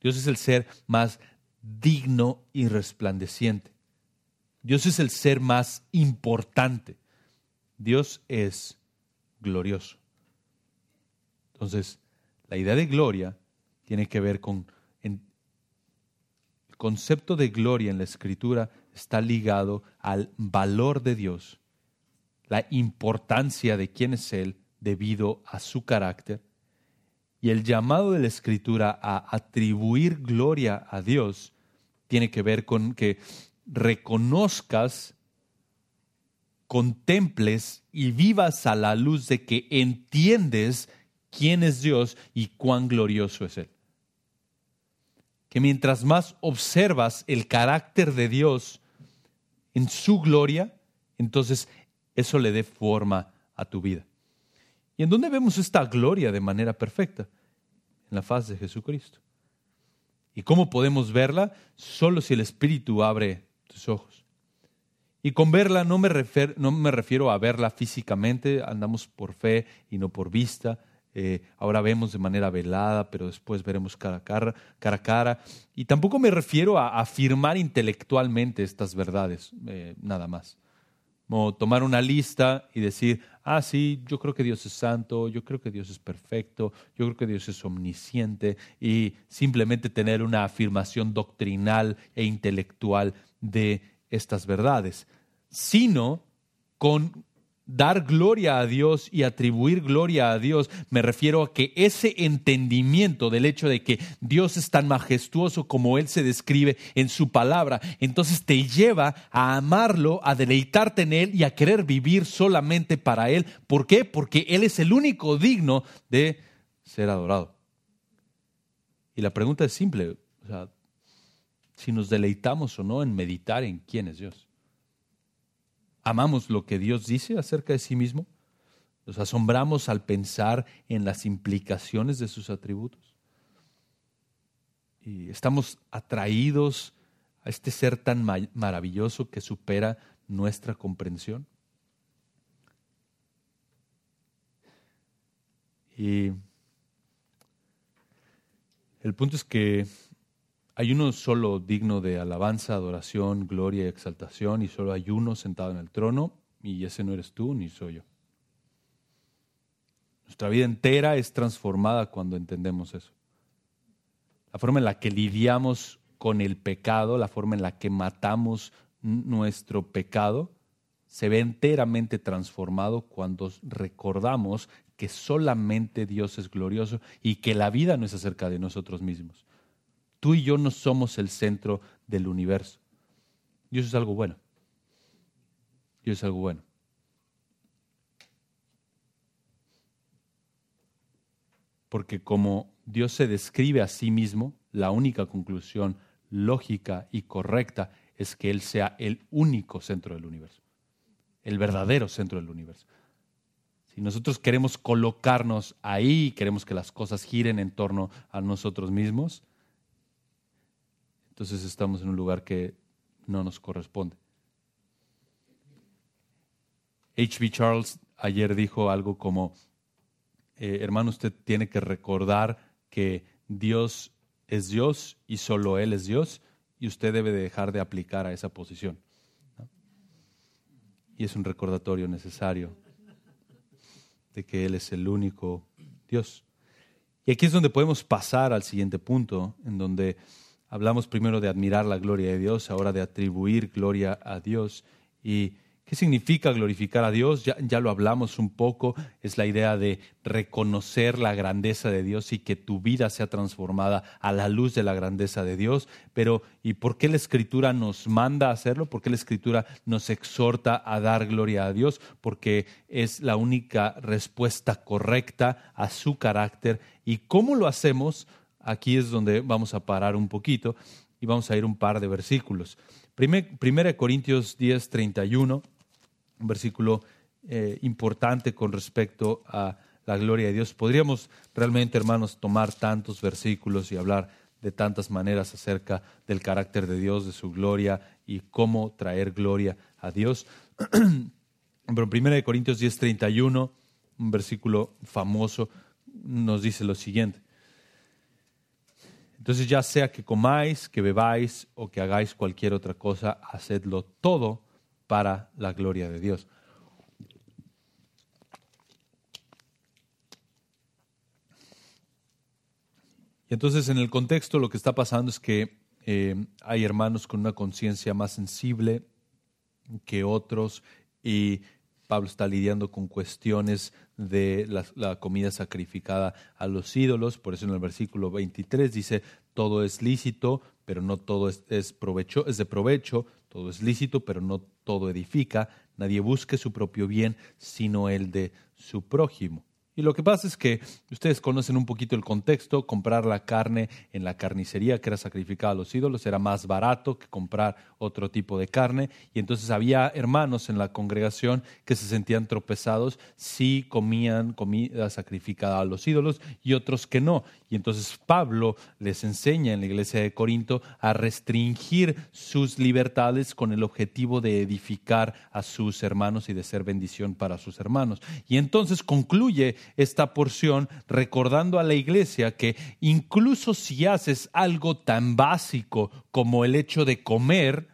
A: Dios es el ser más digno y resplandeciente. Dios es el ser más importante. Dios es glorioso. Entonces, la idea de gloria tiene que ver con... el concepto de gloria en la escritura está ligado al valor de Dios, la importancia de quién es Él debido a su carácter y el llamado de la escritura a atribuir gloria a Dios tiene que ver con que reconozcas, contemples y vivas a la luz de que entiendes quién es Dios y cuán glorioso es Él. Que mientras más observas el carácter de Dios en su gloria, entonces eso le dé forma a tu vida. ¿Y en dónde vemos esta gloria de manera perfecta? En la faz de Jesucristo. ¿Y cómo podemos verla? Solo si el Espíritu abre tus ojos. Y con verla no me, refiero a verla físicamente, andamos por fe y no por vista, eh, ahora vemos de manera velada, pero después veremos cara a cara, cara, a cara. Y tampoco me refiero a afirmar intelectualmente estas verdades, eh, nada más. Como tomar una lista y decir, ah, sí, yo creo que Dios es santo, yo creo que Dios es perfecto, yo creo que Dios es omnisciente, y simplemente tener una afirmación doctrinal e intelectual de estas verdades, sino con dar gloria a Dios y atribuir gloria a Dios, me refiero a que ese entendimiento del hecho de que Dios es tan majestuoso como Él se describe en su palabra, entonces te lleva a amarlo, a deleitarte en Él y a querer vivir solamente para Él. ¿Por qué? Porque Él es el único digno de ser adorado. Y la pregunta es simple, si nos deleitamos o no en meditar en quién es Dios amamos lo que Dios dice acerca de sí mismo? ¿Nos asombramos al pensar en las implicaciones de sus atributos? ¿Y estamos atraídos a este ser tan maravilloso que supera nuestra comprensión? Y el punto es que hay uno solo digno de alabanza, adoración, gloria y exaltación, y solo hay uno sentado en el trono, y ese no eres tú ni soy yo. Nuestra vida entera es transformada cuando entendemos eso. La forma en la que lidiamos con el pecado, la forma en la que matamos nuestro pecado, se ve enteramente transformado cuando recordamos que solamente Dios es glorioso y que la vida no es acerca de nosotros mismos. Tú y yo no somos el centro del universo. Y eso es algo bueno. Y eso es algo bueno. Porque como Dios se describe a sí mismo, la única conclusión lógica y correcta es que Él sea el único centro del universo, el verdadero centro del universo. Si nosotros queremos colocarnos ahí, queremos que las cosas giren en torno a nosotros mismos, entonces estamos en un lugar que no nos corresponde. H.B. Charles ayer dijo algo como, eh, hermano, usted tiene que recordar que Dios es Dios y solo Él es Dios y usted debe dejar de aplicar a esa posición. Y es un recordatorio necesario de que Él es el único Dios. Y aquí es donde podemos pasar al siguiente punto, en donde Hablamos primero de admirar la gloria de Dios, ahora de atribuir gloria a Dios. Y ¿Qué significa glorificar a Dios? Ya, ya, lo hablamos un poco, es la idea de reconocer la grandeza de Dios y que tu vida sea transformada a la luz de la grandeza de Dios. Pero, ¿y por qué la Escritura nos manda a hacerlo? ¿Por qué la Escritura nos exhorta a dar gloria a Dios? Porque es la única respuesta correcta a su carácter. ¿Y cómo lo hacemos? Aquí es donde vamos a parar un poquito y vamos a ir un par de versículos. Primera Corintios 10, 31 un versículo eh, importante con respecto a la gloria de Dios. Podríamos realmente, hermanos, tomar tantos versículos y hablar de tantas maneras acerca del carácter de Dios, de su gloria y cómo traer gloria a Dios. Pero 1 Corintios 10, 31, un versículo famoso, nos dice lo siguiente. Entonces ya sea que comáis, que bebáis o que hagáis cualquier otra cosa, hacedlo todo para la gloria de Dios. Y entonces en el contexto lo que está pasando es que eh, hay hermanos con una conciencia más sensible que otros y Pablo está lidiando con cuestiones de la, comida sacrificada a los ídolos, por eso en el versículo 23 dice, todo es lícito, pero no todo es, provecho, es de provecho, todo es lícito, pero no todo edifica. Nadie busque su propio bien, sino el de su prójimo. Y lo que pasa es que ustedes conocen un poquito el contexto, comprar la carne en la carnicería que era sacrificada a los ídolos era más barato que comprar otro tipo de carne. Y entonces había hermanos en la congregación que se sentían tropezados si comían comida sacrificada a los ídolos y otros que no. Y entonces Pablo les enseña en la iglesia de Corinto a restringir sus libertades con el objetivo de edificar a sus hermanos y de ser bendición para sus hermanos. Y entonces concluye esta porción recordando a la iglesia que incluso si haces algo tan básico como el hecho de comer,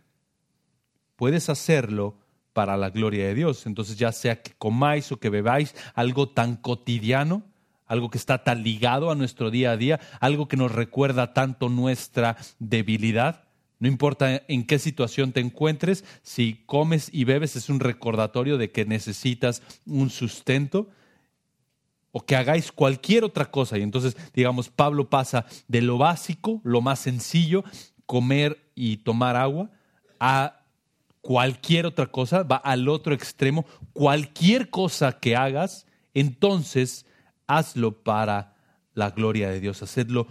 A: puedes hacerlo para la gloria de Dios. Entonces ya sea que comáis o que bebáis algo tan cotidiano, algo que está tan ligado a nuestro día a día, algo que nos recuerda tanto nuestra debilidad. No importa en qué situación te encuentres, si comes y bebes es un recordatorio de que necesitas un sustento o que hagáis cualquier otra cosa. Y entonces, digamos, Pablo pasa de lo básico, lo más sencillo, comer y tomar agua, a cualquier otra cosa, va al otro extremo. Cualquier cosa que hagas, entonces hazlo para la gloria de Dios, hacedlo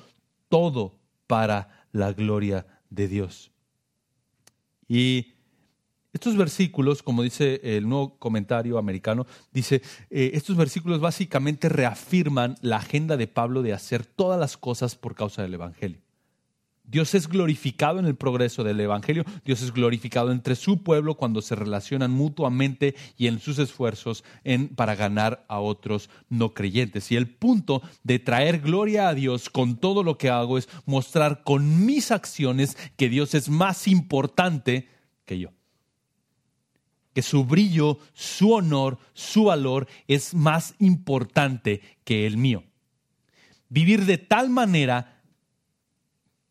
A: todo para la gloria de Dios. Y estos versículos, como dice el nuevo comentario americano, dice, eh, estos versículos básicamente reafirman la agenda de Pablo de hacer todas las cosas por causa del Evangelio. Dios es glorificado en el progreso del Evangelio, Dios es glorificado entre su pueblo cuando se relacionan mutuamente y en sus esfuerzos para ganar a otros no creyentes. Y el punto de traer gloria a Dios con todo lo que hago es mostrar con mis acciones que Dios es más importante que yo que su brillo, su honor, su valor es más importante que el mío. Vivir de tal manera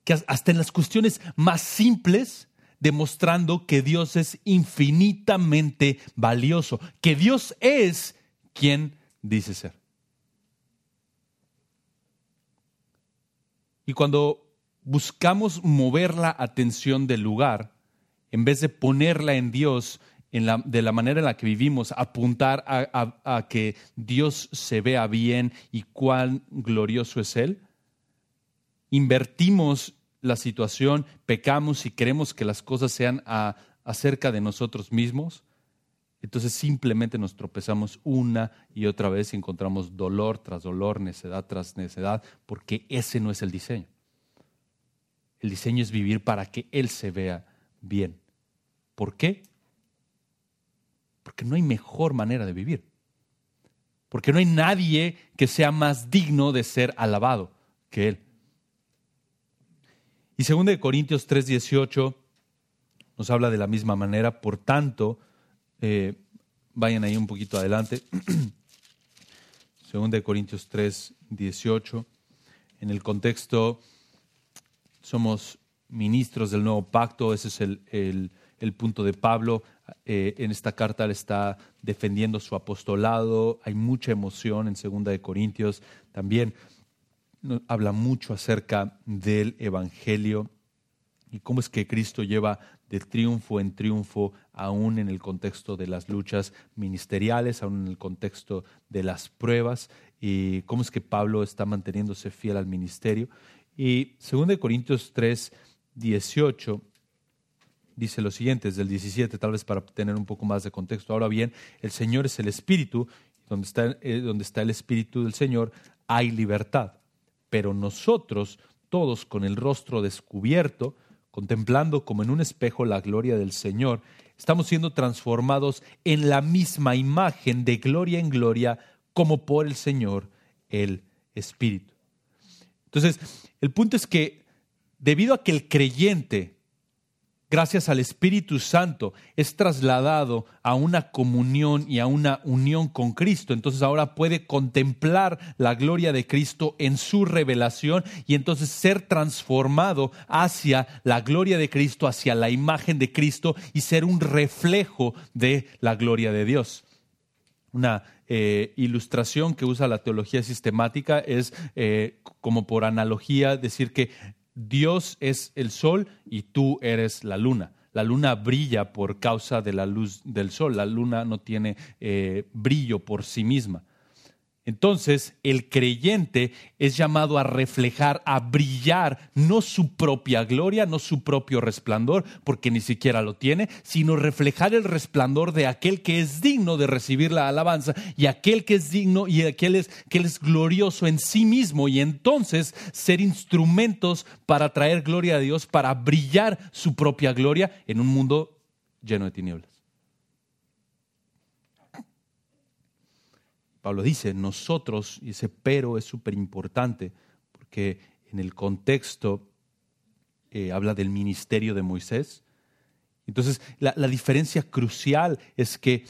A: que hasta en las cuestiones más simples, demostrando que Dios es infinitamente valioso, que Dios es quien dice ser. Y cuando buscamos mover la atención del lugar, en vez de ponerla en Dios, de la manera en la que vivimos, apuntar a, que Dios se vea bien y cuán glorioso es Él? Invertimos la situación, pecamos y queremos que las cosas sean acerca de nosotros mismos. Entonces simplemente nos tropezamos una y otra vez y encontramos dolor tras dolor, necedad tras necedad, porque ese no es el diseño. El diseño es vivir para que Él se vea bien. ¿Por qué? Porque no hay mejor manera de vivir. Porque no hay nadie que sea más digno de ser alabado que Él. Y 2 Corintios 3:18 nos habla de la misma manera, por tanto, eh, vayan ahí un poquito adelante. 2 Corintios 3:18, en el contexto, somos ministros del nuevo pacto, ese es el, el punto de Pablo eh, en esta carta él está defendiendo su apostolado, hay mucha emoción en Segunda de Corintios, también habla mucho acerca del Evangelio y cómo es que Cristo lleva de triunfo en triunfo, aún en el contexto de las luchas ministeriales, aún en el contexto de las pruebas, y cómo es que Pablo está manteniéndose fiel al ministerio. Y 2 Corintios 3, 18 dice lo siguiente, desde el 17, tal vez para tener un poco más de contexto. Ahora bien, el Señor es el Espíritu, donde está, eh, donde está el Espíritu del Señor hay libertad. Pero nosotros, todos con el rostro descubierto, contemplando como en un espejo la gloria del Señor, estamos siendo transformados en la misma imagen de gloria en gloria como por el Señor, el Espíritu. Entonces, el punto es que debido a que el creyente gracias al Espíritu Santo, es trasladado a una comunión y a una unión con Cristo. Entonces ahora puede contemplar la gloria de Cristo en su revelación y entonces ser transformado hacia la gloria de Cristo, hacia la imagen de Cristo y ser un reflejo de la gloria de Dios. Una eh, ilustración que usa la teología sistemática es eh, como por analogía decir que Dios es el sol y tú eres la luna. La luna brilla por causa de la luz del sol. La luna no tiene eh, brillo por sí misma. Entonces, el creyente es llamado a reflejar, a brillar, no su propia gloria, no su propio resplandor, porque ni siquiera lo tiene, sino reflejar el resplandor de aquel que es digno de recibir la alabanza y aquel que es digno y aquel es, que es glorioso en sí mismo y entonces ser instrumentos para traer gloria a Dios, para brillar su propia gloria en un mundo lleno de tinieblas. Pablo dice, nosotros, y ese pero es súper importante, porque en el contexto eh, habla del ministerio de Moisés. Entonces, la, la diferencia crucial es que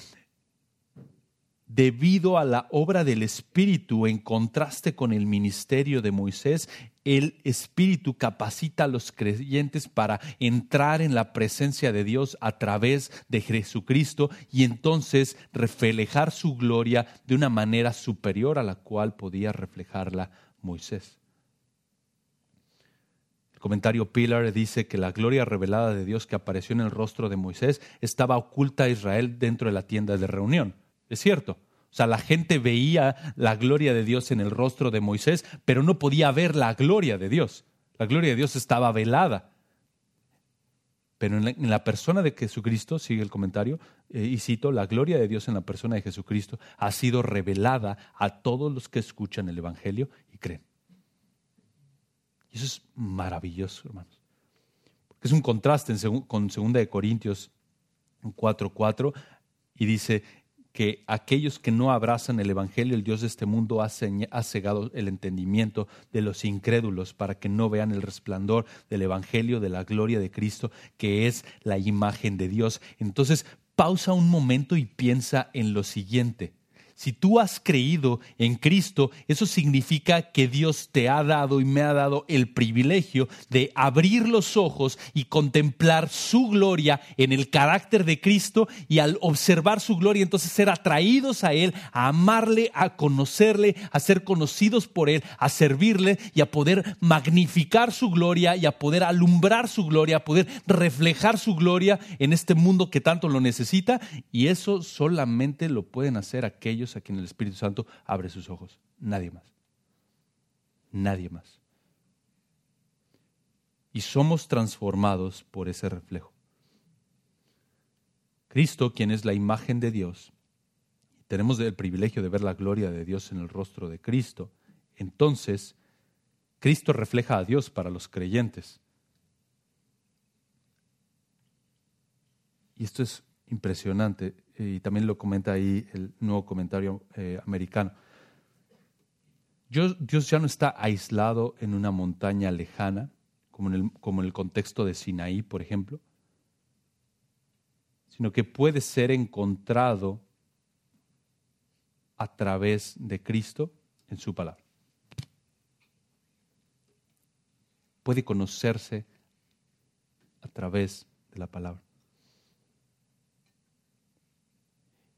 A: debido a la obra del Espíritu en contraste con el ministerio de Moisés, el Espíritu capacita a los creyentes para entrar en la presencia de Dios a través de Jesucristo y entonces reflejar su gloria de una manera superior a la cual podía reflejarla Moisés. El comentario Pilar dice que la gloria revelada de Dios que apareció en el rostro de Moisés estaba oculta a Israel dentro de la tienda de reunión. Es cierto, o sea, la gente veía la gloria de Dios en el rostro de Moisés, pero no podía ver la gloria de Dios. La gloria de Dios estaba velada. Pero en la, persona de Jesucristo, sigue el comentario, eh, y cito, la gloria de Dios en la persona de Jesucristo ha sido revelada a todos los que escuchan el Evangelio y creen. Y eso es maravilloso, hermanos. Porque es un contraste con 2 Corintios 4.4 y dice, que aquellos que no abrazan el Evangelio, el Dios de este mundo ha, cegado el entendimiento de los incrédulos para que no vean el resplandor del Evangelio, de la gloria de Cristo, que es la imagen de Dios. Entonces, pausa un momento y piensa en lo siguiente. Si tú has creído en Cristo, eso significa que Dios te ha dado y me ha dado el privilegio de abrir los ojos y contemplar su gloria en el carácter de Cristo. Y al observar su gloria entonces ser atraídos a Él, a amarle, a conocerle, a ser conocidos por Él, a servirle y a poder magnificar su gloria y a poder alumbrar su gloria, a poder reflejar su gloria en este mundo que tanto lo necesita. Y eso solamente lo pueden hacer aquellos a quien el Espíritu Santo abre sus ojos. Nadie más. Nadie más. Y somos transformados por ese reflejo. Cristo, quien es la imagen de Dios, tenemos el privilegio de ver la gloria de Dios en el rostro de Cristo, entonces Cristo refleja a Dios para los creyentes. Y esto es impresionante y también lo comenta ahí el nuevo comentario eh, americano. Dios, Dios, ya no está aislado en una montaña lejana, como en, el, como en el contexto de Sinaí, por ejemplo, sino que puede ser encontrado a través de Cristo en su palabra. Puede conocerse a través de la palabra.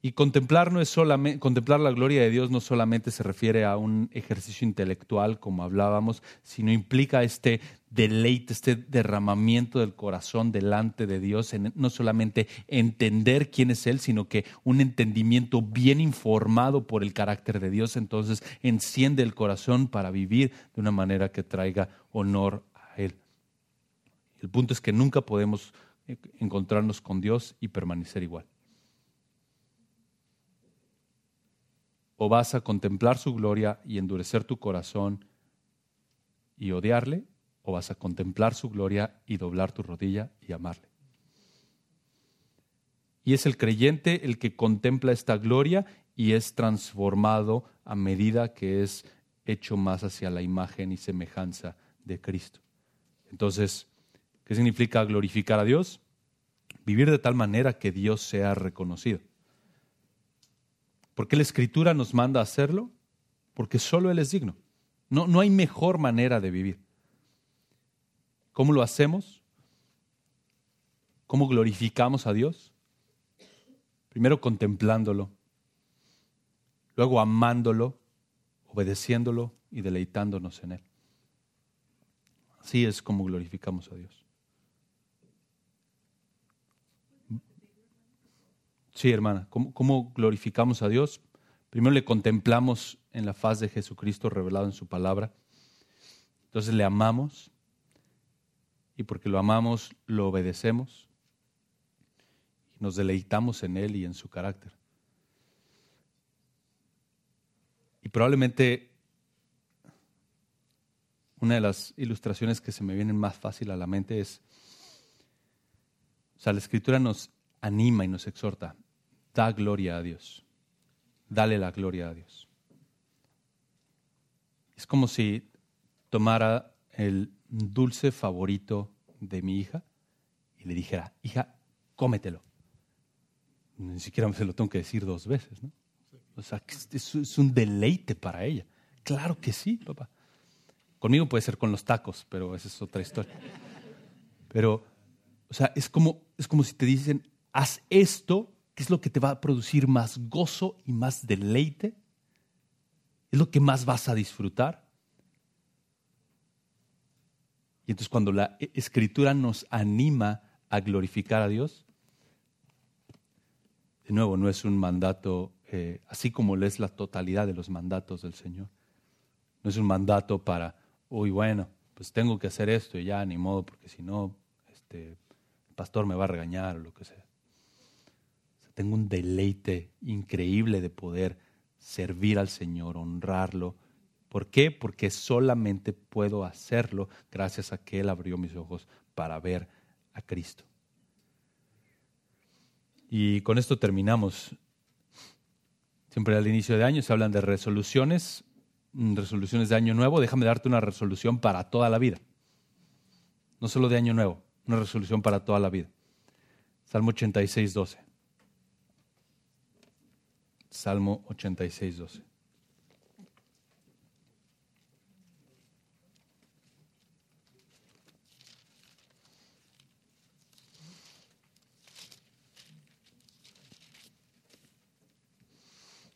A: Y contemplar, no es solamente, contemplar la gloria de Dios no solamente se refiere a un ejercicio intelectual, como hablábamos, sino implica este deleite, este derramamiento del corazón delante de Dios, en no solamente entender quién es Él, sino que un entendimiento bien informado por el carácter de Dios, entonces enciende el corazón para vivir de una manera que traiga honor a Él. El punto es que nunca podemos eh, encontrarnos con Dios y permanecer igual. O vas a contemplar su gloria y endurecer tu corazón y odiarle, o vas a contemplar su gloria y doblar tu rodilla y amarle. Y es el creyente el que contempla esta gloria y es transformado a medida que es hecho más hacia la imagen y semejanza de Cristo. Entonces, ¿qué significa glorificar a Dios? Vivir de tal manera que Dios sea reconocido. ¿Por qué la Escritura nos manda a hacerlo? Porque solo Él es digno. No, no hay mejor manera de vivir. ¿Cómo lo hacemos? ¿Cómo glorificamos a Dios? Primero contemplándolo, luego amándolo, obedeciéndolo y deleitándonos en Él. Así es como glorificamos a Dios. Sí, hermana, ¿Cómo, glorificamos a Dios? Primero le contemplamos en la faz de Jesucristo revelado en su palabra. Entonces le amamos y porque lo amamos lo obedecemos y nos deleitamos en Él y en su carácter. Y probablemente una de las ilustraciones que se me vienen más fácil a la mente es, o sea, la escritura nos anima y nos exhorta da gloria a Dios. Dale la gloria a Dios. Es como si tomara el dulce favorito de mi hija y le dijera, hija, cómetelo. Ni siquiera se lo tengo que decir dos veces, ¿no? O sea, es un deleite para ella. Claro que sí, papá. Conmigo puede ser con los tacos, pero esa es otra historia. Pero, o sea, es como, es como si te dicen, haz esto ¿Qué es lo que te va a producir más gozo y más deleite? ¿Es lo que más vas a disfrutar? Y entonces cuando la escritura nos anima a glorificar a Dios, de nuevo, no es un mandato, eh, así como lo es la totalidad de los mandatos del Señor. No es un mandato para, uy, bueno, pues tengo que hacer esto y ya, ni modo, porque si no, este, el pastor me va a regañar o lo que sea tengo un deleite increíble de poder servir al Señor, honrarlo. ¿Por qué? Porque solamente puedo hacerlo gracias a que Él abrió mis ojos para ver a Cristo. Y con esto terminamos. Siempre al inicio de año se hablan de resoluciones, mm, resoluciones de año nuevo. Déjame darte una resolución para toda la vida. No solo de año nuevo, una resolución para toda la vida. Salmo 86, 12. Salmo 86, 12.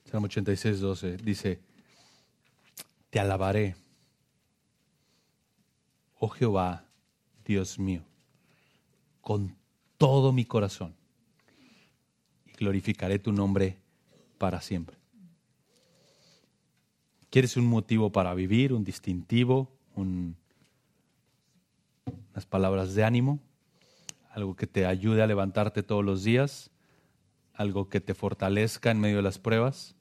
A: Salmo 86, 12 dice, te alabaré, oh Jehová, Dios mío, con todo mi corazón, y glorificaré tu nombre para siempre. ¿Quieres un motivo para vivir, un distintivo, unas palabras de ánimo? Algo que te ayude a levantarte todos los días, algo que te fortalezca en medio de las pruebas,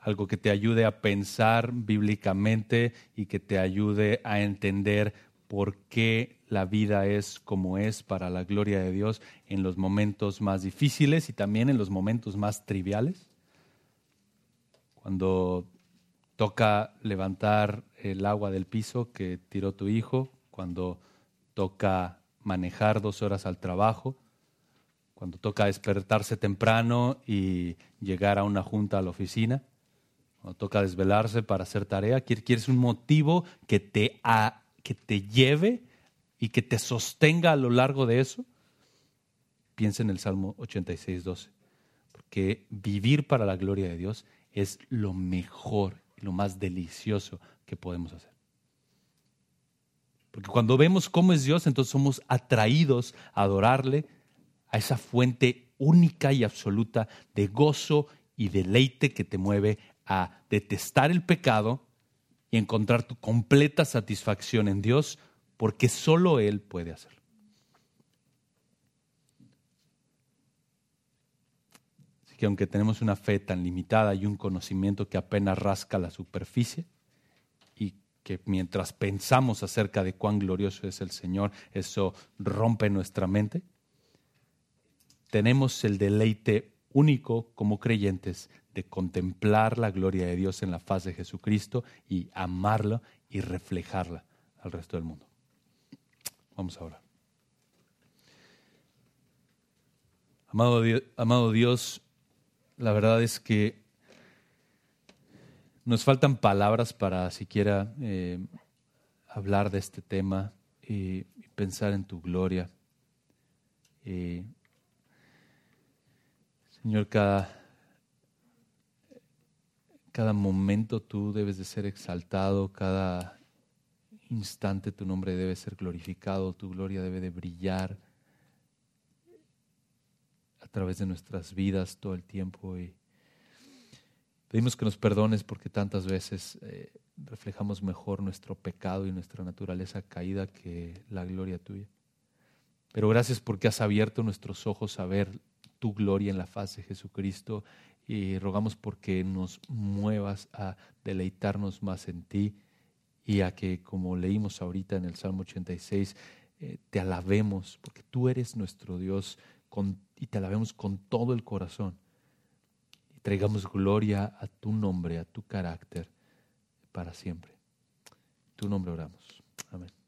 A: algo que te ayude a pensar bíblicamente y que te ayude a entender por qué la vida es como es para la gloria de Dios en los momentos más difíciles y también en los momentos más triviales cuando toca levantar el agua del piso que tiró tu hijo, cuando toca manejar dos horas al trabajo, cuando toca despertarse temprano y llegar a una junta a la oficina, cuando toca desvelarse para hacer tarea, quieres un motivo que te, que te lleve y que te sostenga a lo largo de eso, piensa en el Salmo 86, 12 que vivir para la gloria de Dios es lo mejor lo más delicioso que podemos hacer. Porque cuando vemos cómo es Dios, entonces somos atraídos a adorarle, a esa fuente única y absoluta de gozo y deleite que te mueve a detestar el pecado y encontrar tu completa satisfacción en Dios, porque solo Él puede hacerlo. Que aunque tenemos una fe tan limitada y un conocimiento que apenas rasca la superficie, y que mientras pensamos acerca de cuán glorioso es el Señor, eso rompe nuestra mente, tenemos el deleite único como creyentes de contemplar la gloria de Dios en la faz de Jesucristo y amarla y reflejarla al resto del mundo. Vamos ahora. Amado Dios, amado Dios, la verdad es que nos faltan palabras para siquiera eh, hablar de este tema y, pensar en tu gloria. Eh, Señor, cada, cada momento tú debes de ser exaltado, cada instante tu nombre debe ser glorificado, tu gloria debe de brillar través de nuestras vidas todo el tiempo. Y pedimos que nos perdones porque tantas veces eh, reflejamos mejor nuestro pecado y nuestra naturaleza caída que la gloria tuya. Pero gracias porque has abierto nuestros ojos a ver tu gloria en la faz de Jesucristo y rogamos porque nos muevas a deleitarnos más en ti y a que, como leímos ahorita en el Salmo 86, eh, te alabemos, porque tú eres nuestro Dios y te alabemos con todo el corazón. Y traigamos gloria a tu nombre, a tu carácter, para siempre. tu nombre oramos. Amén.